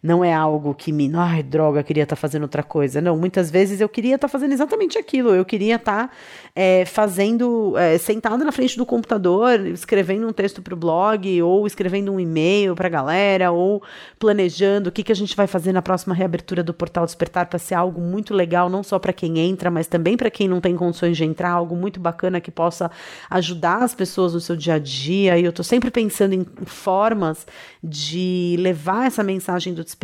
Não é algo que me, ai, droga, queria estar tá fazendo outra coisa. Não, muitas vezes eu queria estar tá fazendo exatamente aquilo. Eu queria estar tá, é, fazendo, é, na frente do computador, escrevendo um texto para o blog, ou escrevendo um e-mail para a galera, ou planejando o que, que a gente vai fazer na próxima reabertura do Portal Despertar para ser algo muito legal, não só para quem entra, mas também para quem não tem condições de entrar, algo muito bacana que possa ajudar as pessoas no seu dia a dia. E eu estou sempre pensando em formas de levar essa mensagem do despertar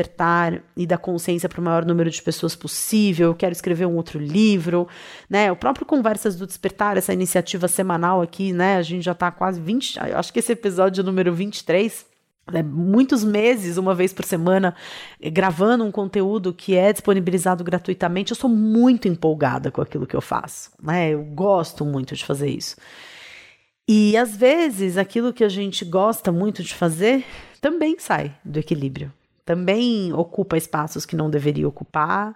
e da consciência para o maior número de pessoas possível. Eu quero escrever um outro livro, né? O próprio Conversas do Despertar, essa iniciativa semanal aqui, né? A gente já está quase 20, acho que esse episódio número 23 né, muitos meses, uma vez por semana, gravando um conteúdo que é disponibilizado gratuitamente. Eu sou muito empolgada com aquilo que eu faço, né? Eu gosto muito de fazer isso. E às vezes aquilo que a gente gosta muito de fazer também sai do equilíbrio, também ocupa espaços que não deveria ocupar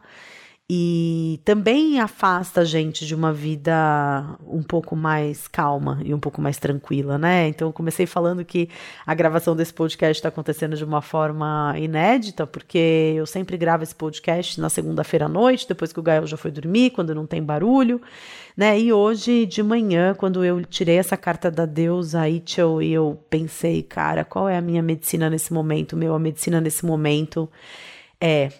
e também afasta a gente de uma vida um pouco mais calma e um pouco mais tranquila, né? Então, eu comecei falando que a gravação desse podcast está acontecendo de uma forma inédita, porque eu sempre gravo esse podcast na segunda-feira à noite, depois que o Gael já foi dormir, quando não tem barulho, né? E hoje de manhã, quando eu tirei essa carta da deusa Ichel e eu pensei, cara, qual é a minha medicina nesse momento? Meu, a medicina nesse momento é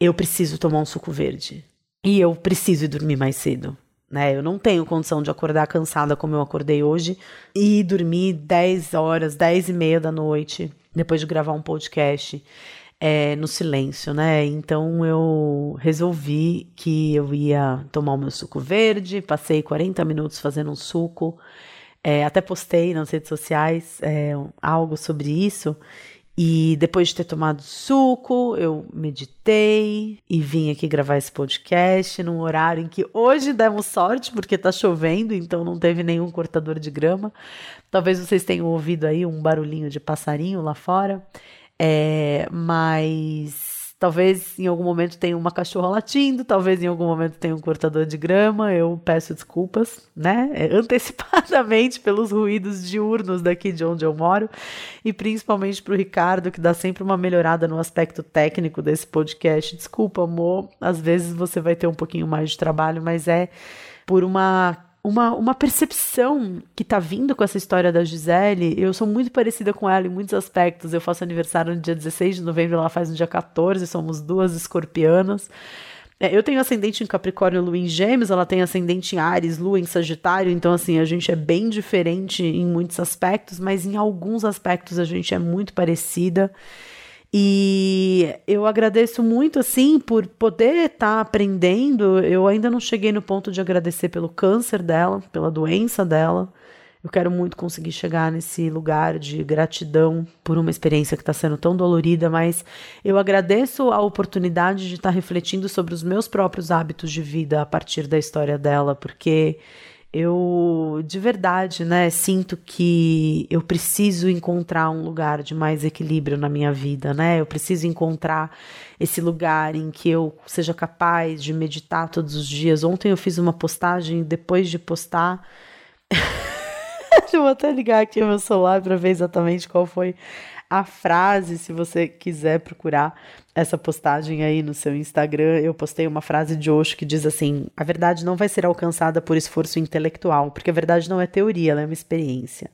eu preciso tomar um suco verde. E eu preciso ir dormir mais cedo. Né? Eu não tenho condição de acordar cansada como eu acordei hoje e dormir 10 horas, 10 e meia da noite, depois de gravar um podcast é, no silêncio, né? Então eu resolvi que eu ia tomar o meu suco verde, passei 40 minutos fazendo um suco, é, até postei nas redes sociais é, algo sobre isso. E depois de ter tomado suco, eu meditei e vim aqui gravar esse podcast num horário em que hoje demos sorte, porque tá chovendo, então não teve nenhum cortador de grama. Talvez vocês tenham ouvido aí um barulhinho de passarinho lá fora. É, mas Talvez em algum momento tenha uma cachorra latindo, talvez em algum momento tenha um cortador de grama. Eu peço desculpas, né? É, [laughs] antecipadamente pelos ruídos diurnos daqui de onde eu moro e principalmente para o Ricardo, que dá sempre uma melhorada no aspecto técnico desse podcast. Desculpa, amor, às vezes você vai ter um pouquinho mais de trabalho, mas é por uma uma, uma percepção que tá vindo com essa história da Gisele. Eu sou muito parecida com ela em muitos aspectos. Eu faço aniversário no dia 16 de novembro, ela faz no dia 14, somos duas escorpianas. É, eu tenho ascendente em Capricórnio, Lua em Gêmeos, ela tem ascendente em Ares, Lua em Sagitário, então assim, a gente é bem diferente em muitos aspectos, mas em alguns aspectos a gente é muito parecida. E eu agradeço muito, assim, por poder estar tá aprendendo. Eu ainda não cheguei no ponto de agradecer pelo câncer dela, pela doença dela. Eu quero muito conseguir chegar nesse lugar de gratidão por uma experiência que está sendo tão dolorida, mas eu agradeço a oportunidade de estar tá refletindo sobre os meus próprios hábitos de vida a partir da história dela, porque eu de verdade, né, sinto que eu preciso encontrar um lugar de mais equilíbrio na minha vida, né? Eu preciso encontrar esse lugar em que eu seja capaz de meditar todos os dias. Ontem eu fiz uma postagem, depois de postar, [laughs] eu vou até ligar aqui o meu celular para ver exatamente qual foi a frase, se você quiser procurar essa postagem aí no seu Instagram, eu postei uma frase de Osho que diz assim: a verdade não vai ser alcançada por esforço intelectual, porque a verdade não é teoria, ela é uma experiência.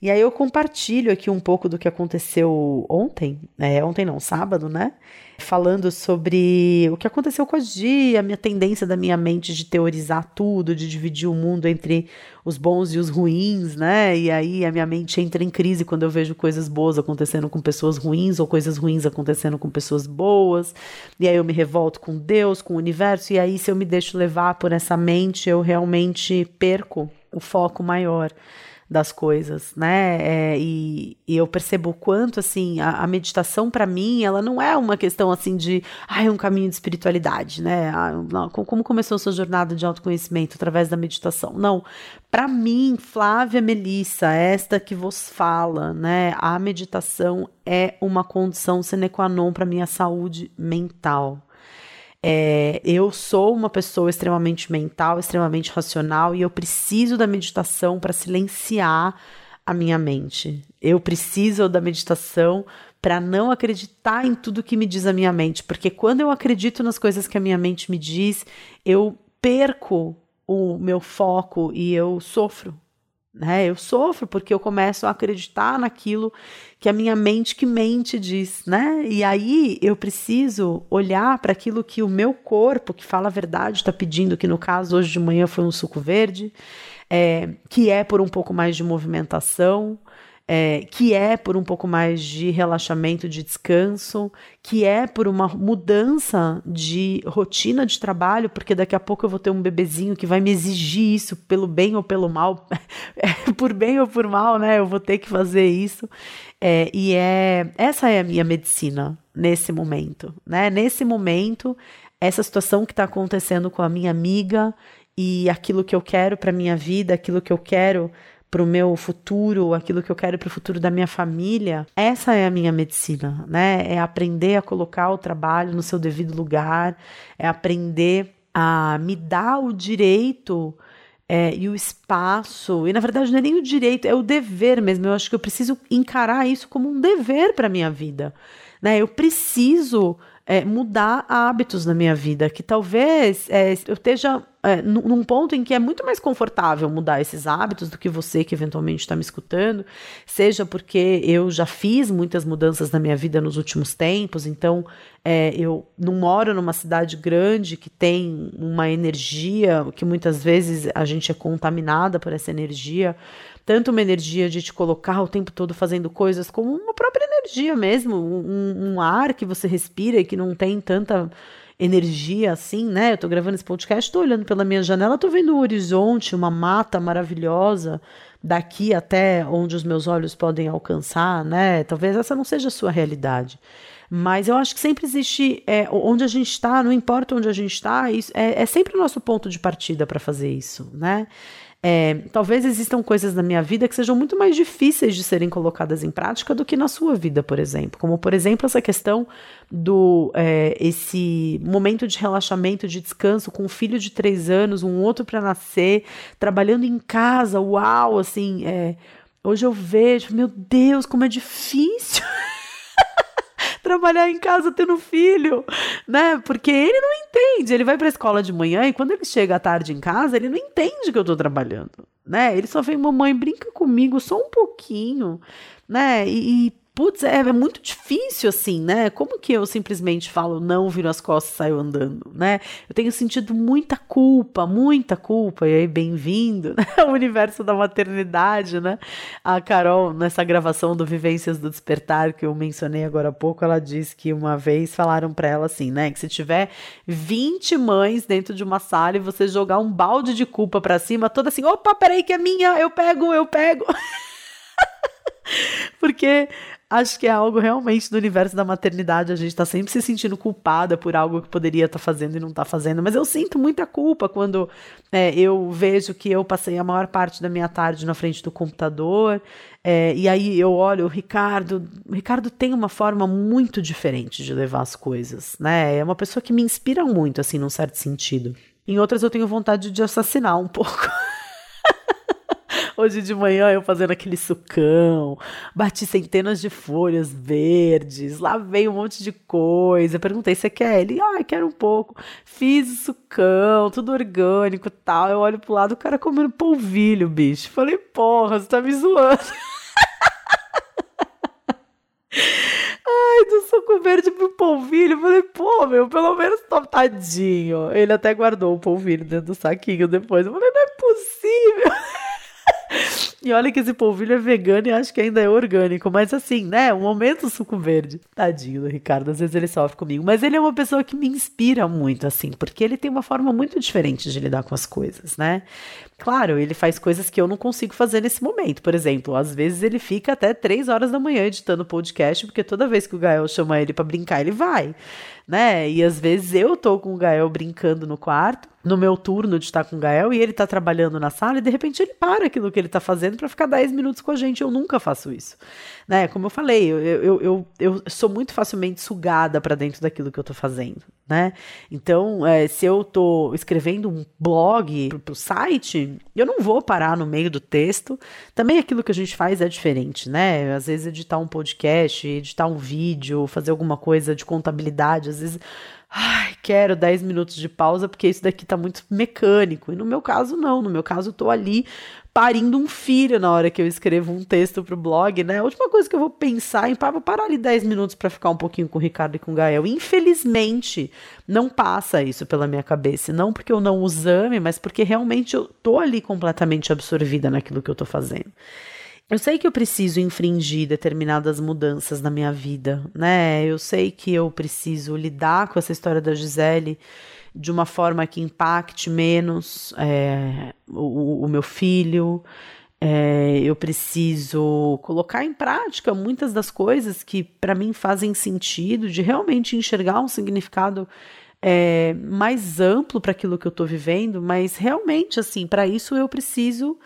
E aí eu compartilho aqui um pouco do que aconteceu ontem, é, ontem não, sábado, né? Falando sobre o que aconteceu com a Gi, a minha tendência da minha mente de teorizar tudo, de dividir o mundo entre os bons e os ruins, né? E aí a minha mente entra em crise quando eu vejo coisas boas acontecendo com pessoas ruins ou coisas ruins acontecendo com pessoas boas. E aí eu me revolto com Deus, com o universo, e aí se eu me deixo levar por essa mente, eu realmente perco o foco maior das coisas, né? É, e, e, eu percebo o quanto, assim, a, a meditação para mim, ela não é uma questão, assim, de, ah, é um caminho de espiritualidade, né? Ah, como começou a sua jornada de autoconhecimento através da meditação? Não. Para mim, Flávia Melissa, esta que vos fala, né? A meditação é uma condição sine qua non para minha saúde mental. É, eu sou uma pessoa extremamente mental, extremamente racional e eu preciso da meditação para silenciar a minha mente. Eu preciso da meditação para não acreditar em tudo que me diz a minha mente, porque quando eu acredito nas coisas que a minha mente me diz, eu perco o meu foco e eu sofro né? Eu sofro porque eu começo a acreditar naquilo que a minha mente que mente diz, né? E aí eu preciso olhar para aquilo que o meu corpo, que fala a verdade, está pedindo, que no caso hoje de manhã foi um suco verde, é, que é por um pouco mais de movimentação, é, que é por um pouco mais de relaxamento, de descanso, que é por uma mudança de rotina de trabalho, porque daqui a pouco eu vou ter um bebezinho que vai me exigir isso pelo bem ou pelo mal, [laughs] é, por bem ou por mal, né? Eu vou ter que fazer isso. É, e é essa é a minha medicina nesse momento, né? Nesse momento, essa situação que está acontecendo com a minha amiga e aquilo que eu quero para minha vida, aquilo que eu quero para o meu futuro, aquilo que eu quero para o futuro da minha família, essa é a minha medicina, né? É aprender a colocar o trabalho no seu devido lugar, é aprender a me dar o direito é, e o espaço, e na verdade não é nem o direito, é o dever mesmo. Eu acho que eu preciso encarar isso como um dever para minha vida. Né? Eu preciso é, mudar hábitos na minha vida, que talvez é, eu esteja é, num ponto em que é muito mais confortável mudar esses hábitos do que você que eventualmente está me escutando, seja porque eu já fiz muitas mudanças na minha vida nos últimos tempos, então é, eu não moro numa cidade grande que tem uma energia que muitas vezes a gente é contaminada por essa energia, tanto uma energia de te colocar o tempo todo fazendo coisas, como uma própria energia mesmo, um, um ar que você respira e que não tem tanta energia assim, né? Eu tô gravando esse podcast, tô olhando pela minha janela, tô vendo o horizonte, uma mata maravilhosa daqui até onde os meus olhos podem alcançar, né? Talvez essa não seja a sua realidade. Mas eu acho que sempre existe, é, onde a gente está, não importa onde a gente está, é, é sempre o nosso ponto de partida para fazer isso, né? É, talvez existam coisas na minha vida que sejam muito mais difíceis de serem colocadas em prática do que na sua vida, por exemplo. Como, por exemplo, essa questão do é, esse momento de relaxamento, de descanso com um filho de três anos, um outro para nascer, trabalhando em casa, uau, assim. É, hoje eu vejo, meu Deus, como é difícil. [laughs] [laughs] trabalhar em casa tendo filho, né? Porque ele não entende. Ele vai para a escola de manhã e quando ele chega à tarde em casa, ele não entende que eu estou trabalhando, né? Ele só vem, mamãe, brinca comigo só um pouquinho, né? E, putz, é, é, muito difícil assim, né? Como que eu simplesmente falo não, viro as costas e saio andando, né? Eu tenho sentido muita culpa, muita culpa, e aí bem-vindo [laughs] né? ao universo da maternidade, né? A Carol, nessa gravação do Vivências do Despertar, que eu mencionei agora há pouco, ela disse que uma vez falaram para ela assim, né? Que se tiver 20 mães dentro de uma sala e você jogar um balde de culpa para cima, toda assim, opa, peraí que é minha, eu pego, eu pego. [laughs] Porque acho que é algo realmente do universo da maternidade. A gente está sempre se sentindo culpada por algo que poderia estar tá fazendo e não está fazendo. Mas eu sinto muita culpa quando é, eu vejo que eu passei a maior parte da minha tarde na frente do computador. É, e aí eu olho o Ricardo. O Ricardo tem uma forma muito diferente de levar as coisas, né? É uma pessoa que me inspira muito, assim, num certo sentido. Em outras eu tenho vontade de assassinar um pouco. [laughs] Hoje de manhã eu fazendo aquele sucão, bati centenas de folhas verdes, lavei um monte de coisa. Perguntei: você quer? Ele, ah, quero um pouco. Fiz o sucão, tudo orgânico tal. Eu olho pro lado, o cara comendo polvilho, bicho. Falei: porra, você tá me zoando. [laughs] Ai, do suco verde pro polvilho. falei, pô, meu, pelo menos tadinho. Ele até guardou o polvilho dentro do saquinho depois. Eu falei, não é possível. [laughs] E olha que esse polvilho é vegano e acho que ainda é orgânico. Mas assim, né? Um momento suco verde. Tadinho do Ricardo, às vezes ele sofre comigo. Mas ele é uma pessoa que me inspira muito, assim, porque ele tem uma forma muito diferente de lidar com as coisas, né? Claro, ele faz coisas que eu não consigo fazer nesse momento. Por exemplo, às vezes ele fica até três horas da manhã editando podcast, porque toda vez que o Gael chama ele para brincar, ele vai né? E às vezes eu tô com o Gael brincando no quarto, no meu turno de estar com o Gael, e ele tá trabalhando na sala, e de repente ele para aquilo que ele tá fazendo para ficar 10 minutos com a gente. Eu nunca faço isso, né? Como eu falei, eu, eu, eu, eu sou muito facilmente sugada para dentro daquilo que eu tô fazendo, né? Então, é, se eu tô escrevendo um blog pro, pro site, eu não vou parar no meio do texto. Também aquilo que a gente faz é diferente, né? Às vezes editar um podcast, editar um vídeo, fazer alguma coisa de contabilidade, às vezes ai, quero 10 minutos de pausa porque isso daqui tá muito mecânico. E no meu caso, não. No meu caso, eu tô ali parindo um filho na hora que eu escrevo um texto pro blog, né? A última coisa que eu vou pensar em vou parar ali 10 minutos para ficar um pouquinho com o Ricardo e com o Gael. Infelizmente, não passa isso pela minha cabeça. Não porque eu não os ame, mas porque realmente eu tô ali completamente absorvida naquilo que eu tô fazendo. Eu sei que eu preciso infringir determinadas mudanças na minha vida, né? Eu sei que eu preciso lidar com essa história da Gisele de uma forma que impacte menos é, o, o, meu filho. É, eu preciso colocar em prática muitas das coisas que para mim fazem sentido, de realmente enxergar um significado é, mais amplo para aquilo que eu estou vivendo, mas realmente, assim, para isso eu preciso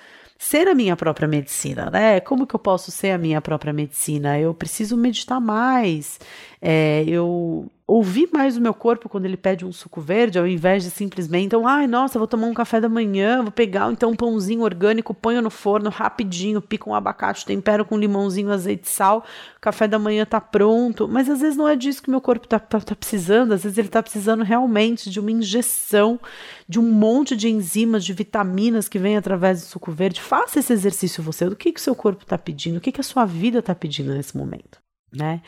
ser a minha própria medicina, né? Como que eu posso ser a minha própria medicina? Eu preciso meditar mais, é, eu ouvir mais o meu corpo quando ele pede um suco verde, ao invés de simplesmente, então, ai, nossa, vou tomar um café da manhã, vou pegar então um pãozinho orgânico, ponho no forno rapidinho, pico um abacate, tempero com limãozinho, azeite e sal, café da manhã tá pronto. Mas às vezes não é disso que meu corpo tá, tá, tá precisando, às vezes ele tá precisando realmente de uma injeção de um monte de enzimas, de vitaminas que vem através do suco verde. Faça esse exercício você, do que que seu corpo tá pedindo, o que que a sua vida tá pedindo nesse momento, né?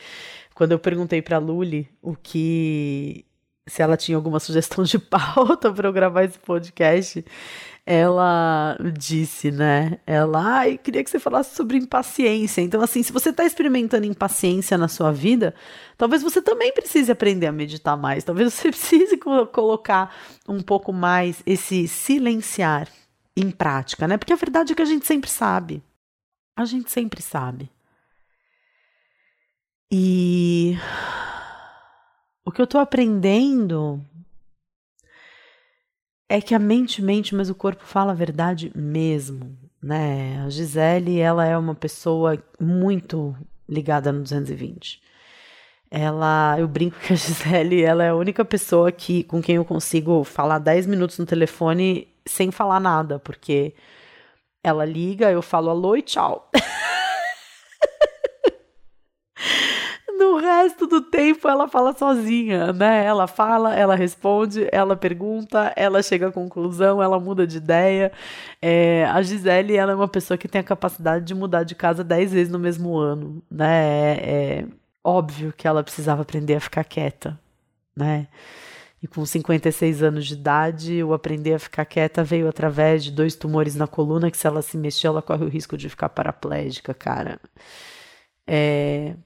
Quando eu perguntei para a Luli o que se ela tinha alguma sugestão de [laughs] pauta para eu gravar esse podcast, ela disse, né? Ela, ai, queria que você falasse sobre impaciência. Então, assim, se você está experimentando impaciência na sua vida, talvez você também precise aprender a meditar mais. Talvez você [laughs] precise colocar um pouco mais esse silenciar em prática, né? Porque a verdade é que a gente sempre sabe. A gente sempre sabe. E o que eu tô aprendendo é que a mente mente, mas o corpo fala a verdade mesmo, né? A Gisele, ela é uma pessoa muito ligada no 220. Ela, eu brinco que a [laughs] Gisele, ela é a única pessoa que com quem eu consigo falar 10 minutos no telefone sem falar nada, porque ela liga, eu falo alô e tchau. [laughs] resto do tempo ela fala sozinha, né? Ela fala, ela responde, ela pergunta, ela chega à conclusão, ela muda de ideia. É, a Gisele, ela é uma pessoa que tem a capacidade de mudar de casa dez vezes no mesmo ano, né? É, é óbvio que ela precisava aprender a ficar quieta, né? E com 56 anos de idade, o aprender a ficar quieta veio através de dois tumores na coluna que se ela se mexer, ela corre o risco de ficar paraplégica, cara. É,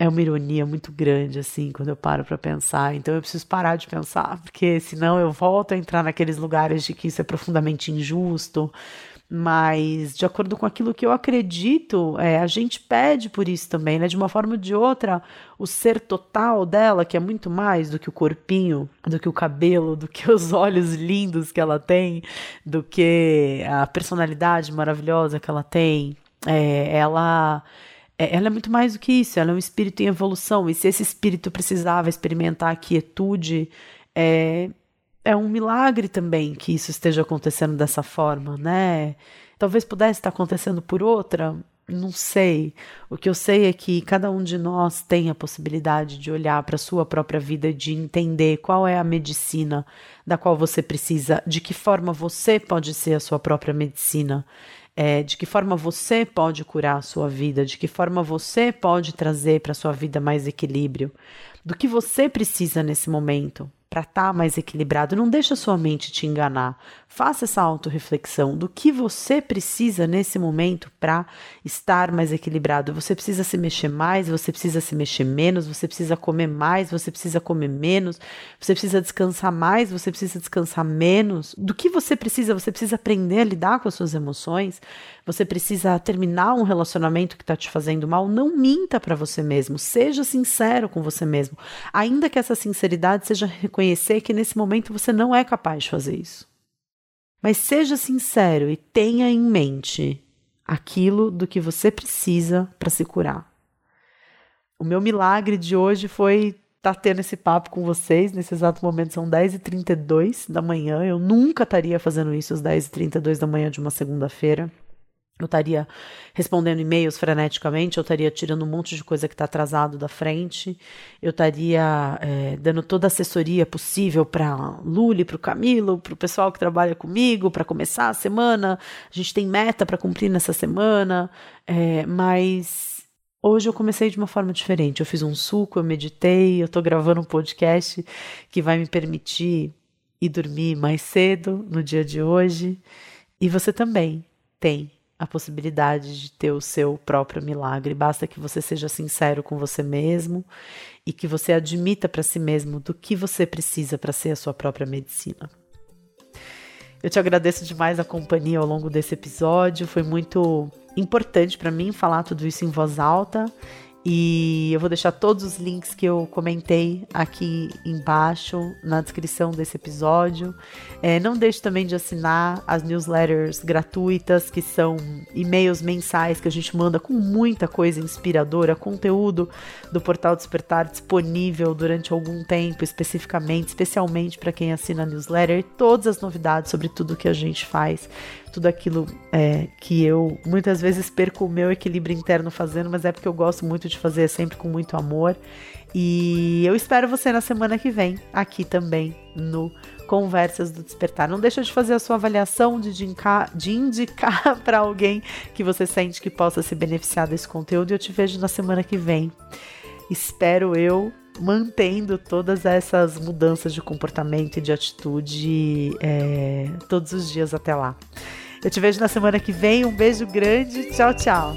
é uma ironia muito grande, assim, quando eu paro para pensar. Então eu preciso parar de pensar, porque senão eu volto a entrar naqueles lugares de que isso é profundamente injusto, mas, de acordo com aquilo que eu acredito, é, a gente pede por isso também, né? De uma forma ou de outra, o ser total dela, que é muito mais do que o corpinho, do que o cabelo, do que os [laughs] olhos lindos que ela tem, do que a personalidade maravilhosa que ela tem, é, ela ela é muito mais do que isso, ela é um espírito em evolução, e se esse espírito precisava experimentar a quietude, é, é um milagre também que isso esteja acontecendo dessa forma, né? Talvez pudesse estar acontecendo por outra, não sei. O que eu sei é que cada um de nós tem a possibilidade de olhar para a sua própria vida de entender qual é a medicina da qual você precisa, de que forma você pode ser a sua própria medicina. É, de que forma você pode curar a sua vida, de que forma você pode trazer para a sua vida mais equilíbrio, do que você precisa nesse momento para estar tá mais equilibrado. Não deixa sua mente te enganar. Faça essa autorreflexão do que você precisa nesse momento para estar mais equilibrado. Você precisa se mexer mais, você precisa se mexer menos, você precisa comer mais, você precisa comer menos, você precisa descansar mais, você precisa descansar menos. Do que você precisa? Você precisa aprender a lidar com as suas emoções, você precisa terminar um relacionamento que está te fazendo mal. Não minta para você mesmo, seja sincero com você mesmo. Ainda que essa sinceridade seja reconhecer que nesse momento você não é capaz de fazer isso. Mas seja sincero e tenha em mente aquilo do que você precisa para se curar. O meu milagre de hoje foi estar tá tendo esse papo com vocês. Nesse exato momento são 10h32 da manhã. Eu nunca estaria fazendo isso às 10h32 da manhã de uma segunda-feira eu estaria respondendo e-mails freneticamente, eu estaria tirando um monte de coisa que está atrasado da frente, eu estaria é, dando toda a assessoria possível para Luli, para o Camilo, para o pessoal que trabalha comigo, para começar a semana. A gente tem meta para cumprir nessa semana, é, mas hoje eu comecei de uma forma diferente. Eu fiz um suco, eu meditei, eu estou gravando um podcast que vai me permitir ir dormir mais cedo no dia de hoje. E você também tem a possibilidade de ter o seu próprio milagre. Basta que você seja sincero com você mesmo e que você admita para si mesmo do que você precisa para ser a sua própria medicina. Eu te agradeço demais a companhia ao longo desse episódio. Foi muito importante para mim falar tudo isso em voz alta e eu vou deixar todos os links que eu comentei aqui embaixo na descrição desse episódio. É, não deixe também de assinar as newsletters gratuitas, que são e-mails mensais que a gente manda com muita coisa inspiradora, conteúdo do Portal Despertar disponível durante algum tempo, especificamente, especialmente para quem assina a newsletter, e todas as novidades sobre tudo que a gente faz tudo aquilo é, que eu muitas vezes perco o meu equilíbrio interno fazendo, mas é porque eu gosto muito de fazer sempre com muito amor. E eu espero você na semana que vem, aqui também no Conversas do Despertar. Não deixa de fazer a sua avaliação, de indicar, de indicar [laughs] para alguém que você sente que possa se beneficiar desse conteúdo. E eu te vejo na semana que vem. Espero eu mantendo todas essas mudanças de comportamento e de atitude é, todos os dias até lá. Eu te vejo na semana que vem. Um beijo grande. Tchau, tchau.